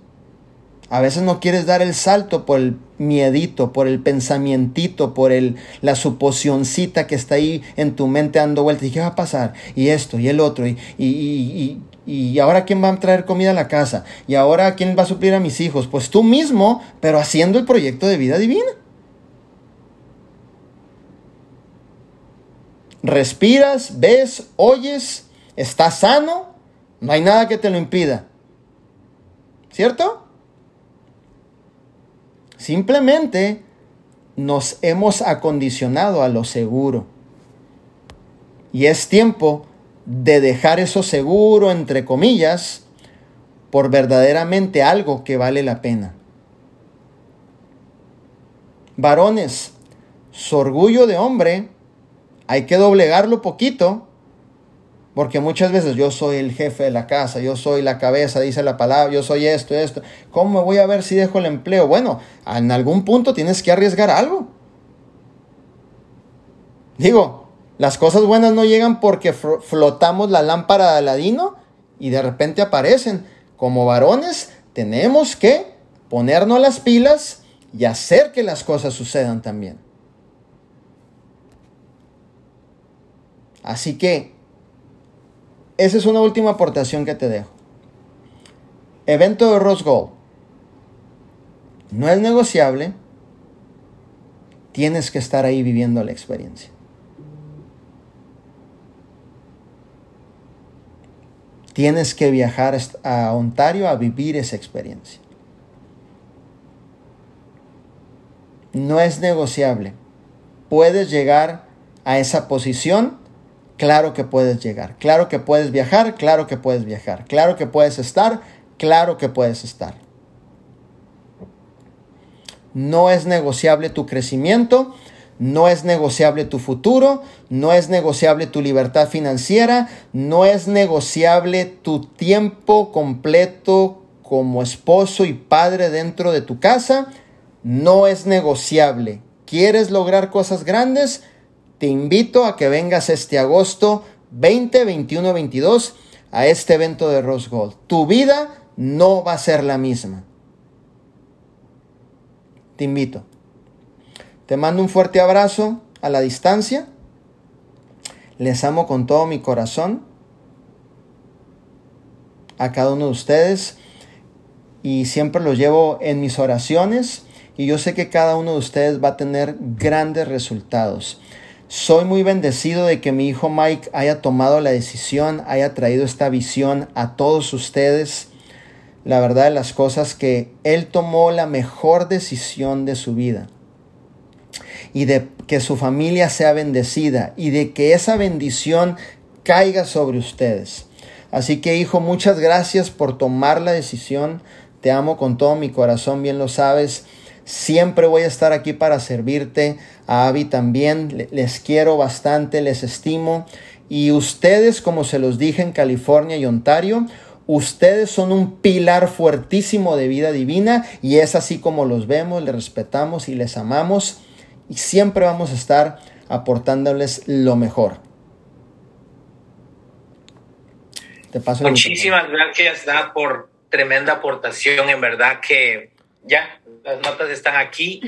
A veces no quieres dar el salto por el miedito, por el pensamientito, por el, la suposicióncita que está ahí en tu mente dando vueltas. ¿Y qué va a pasar? Y esto, y el otro, y, y, y, y, ahora quién va a traer comida a la casa, y ahora quién va a suplir a mis hijos. Pues tú mismo, pero haciendo el proyecto de vida divina. Respiras, ves, oyes, estás sano, no hay nada que te lo impida. ¿Cierto? Simplemente nos hemos acondicionado a lo seguro. Y es tiempo de dejar eso seguro, entre comillas, por verdaderamente algo que vale la pena. Varones, su orgullo de hombre hay que doblegarlo poquito porque muchas veces yo soy el jefe de la casa, yo soy la cabeza, dice la palabra, yo soy esto, esto. ¿Cómo me voy a ver si dejo el empleo? Bueno, en algún punto tienes que arriesgar algo. Digo, las cosas buenas no llegan porque flotamos la lámpara de Aladino y de repente aparecen. Como varones tenemos que ponernos las pilas y hacer que las cosas sucedan también. Así que esa es una última aportación que te dejo. Evento de Rose Gold. No es negociable. Tienes que estar ahí viviendo la experiencia. Tienes que viajar a Ontario a vivir esa experiencia. No es negociable. Puedes llegar a esa posición Claro que puedes llegar, claro que puedes viajar, claro que puedes viajar, claro que puedes estar, claro que puedes estar. No es negociable tu crecimiento, no es negociable tu futuro, no es negociable tu libertad financiera, no es negociable tu tiempo completo como esposo y padre dentro de tu casa, no es negociable. ¿Quieres lograr cosas grandes? Te invito a que vengas este agosto 20, 21, 22 a este evento de Rose Gold. Tu vida no va a ser la misma. Te invito. Te mando un fuerte abrazo a la distancia. Les amo con todo mi corazón a cada uno de ustedes y siempre los llevo en mis oraciones y yo sé que cada uno de ustedes va a tener grandes resultados. Soy muy bendecido de que mi hijo Mike haya tomado la decisión, haya traído esta visión a todos ustedes. La verdad de las cosas que él tomó la mejor decisión de su vida y de que su familia sea bendecida y de que esa bendición caiga sobre ustedes. Así que hijo, muchas gracias por tomar la decisión. Te amo con todo mi corazón, bien lo sabes. Siempre voy a estar aquí para servirte. A Abby también. Les quiero bastante, les estimo. Y ustedes, como se los dije en California y Ontario, ustedes son un pilar fuertísimo de vida divina y es así como los vemos, les respetamos y les amamos y siempre vamos a estar aportándoles lo mejor. Te paso Muchísimas gracias, Da, por tremenda aportación. En verdad que ya las notas están aquí.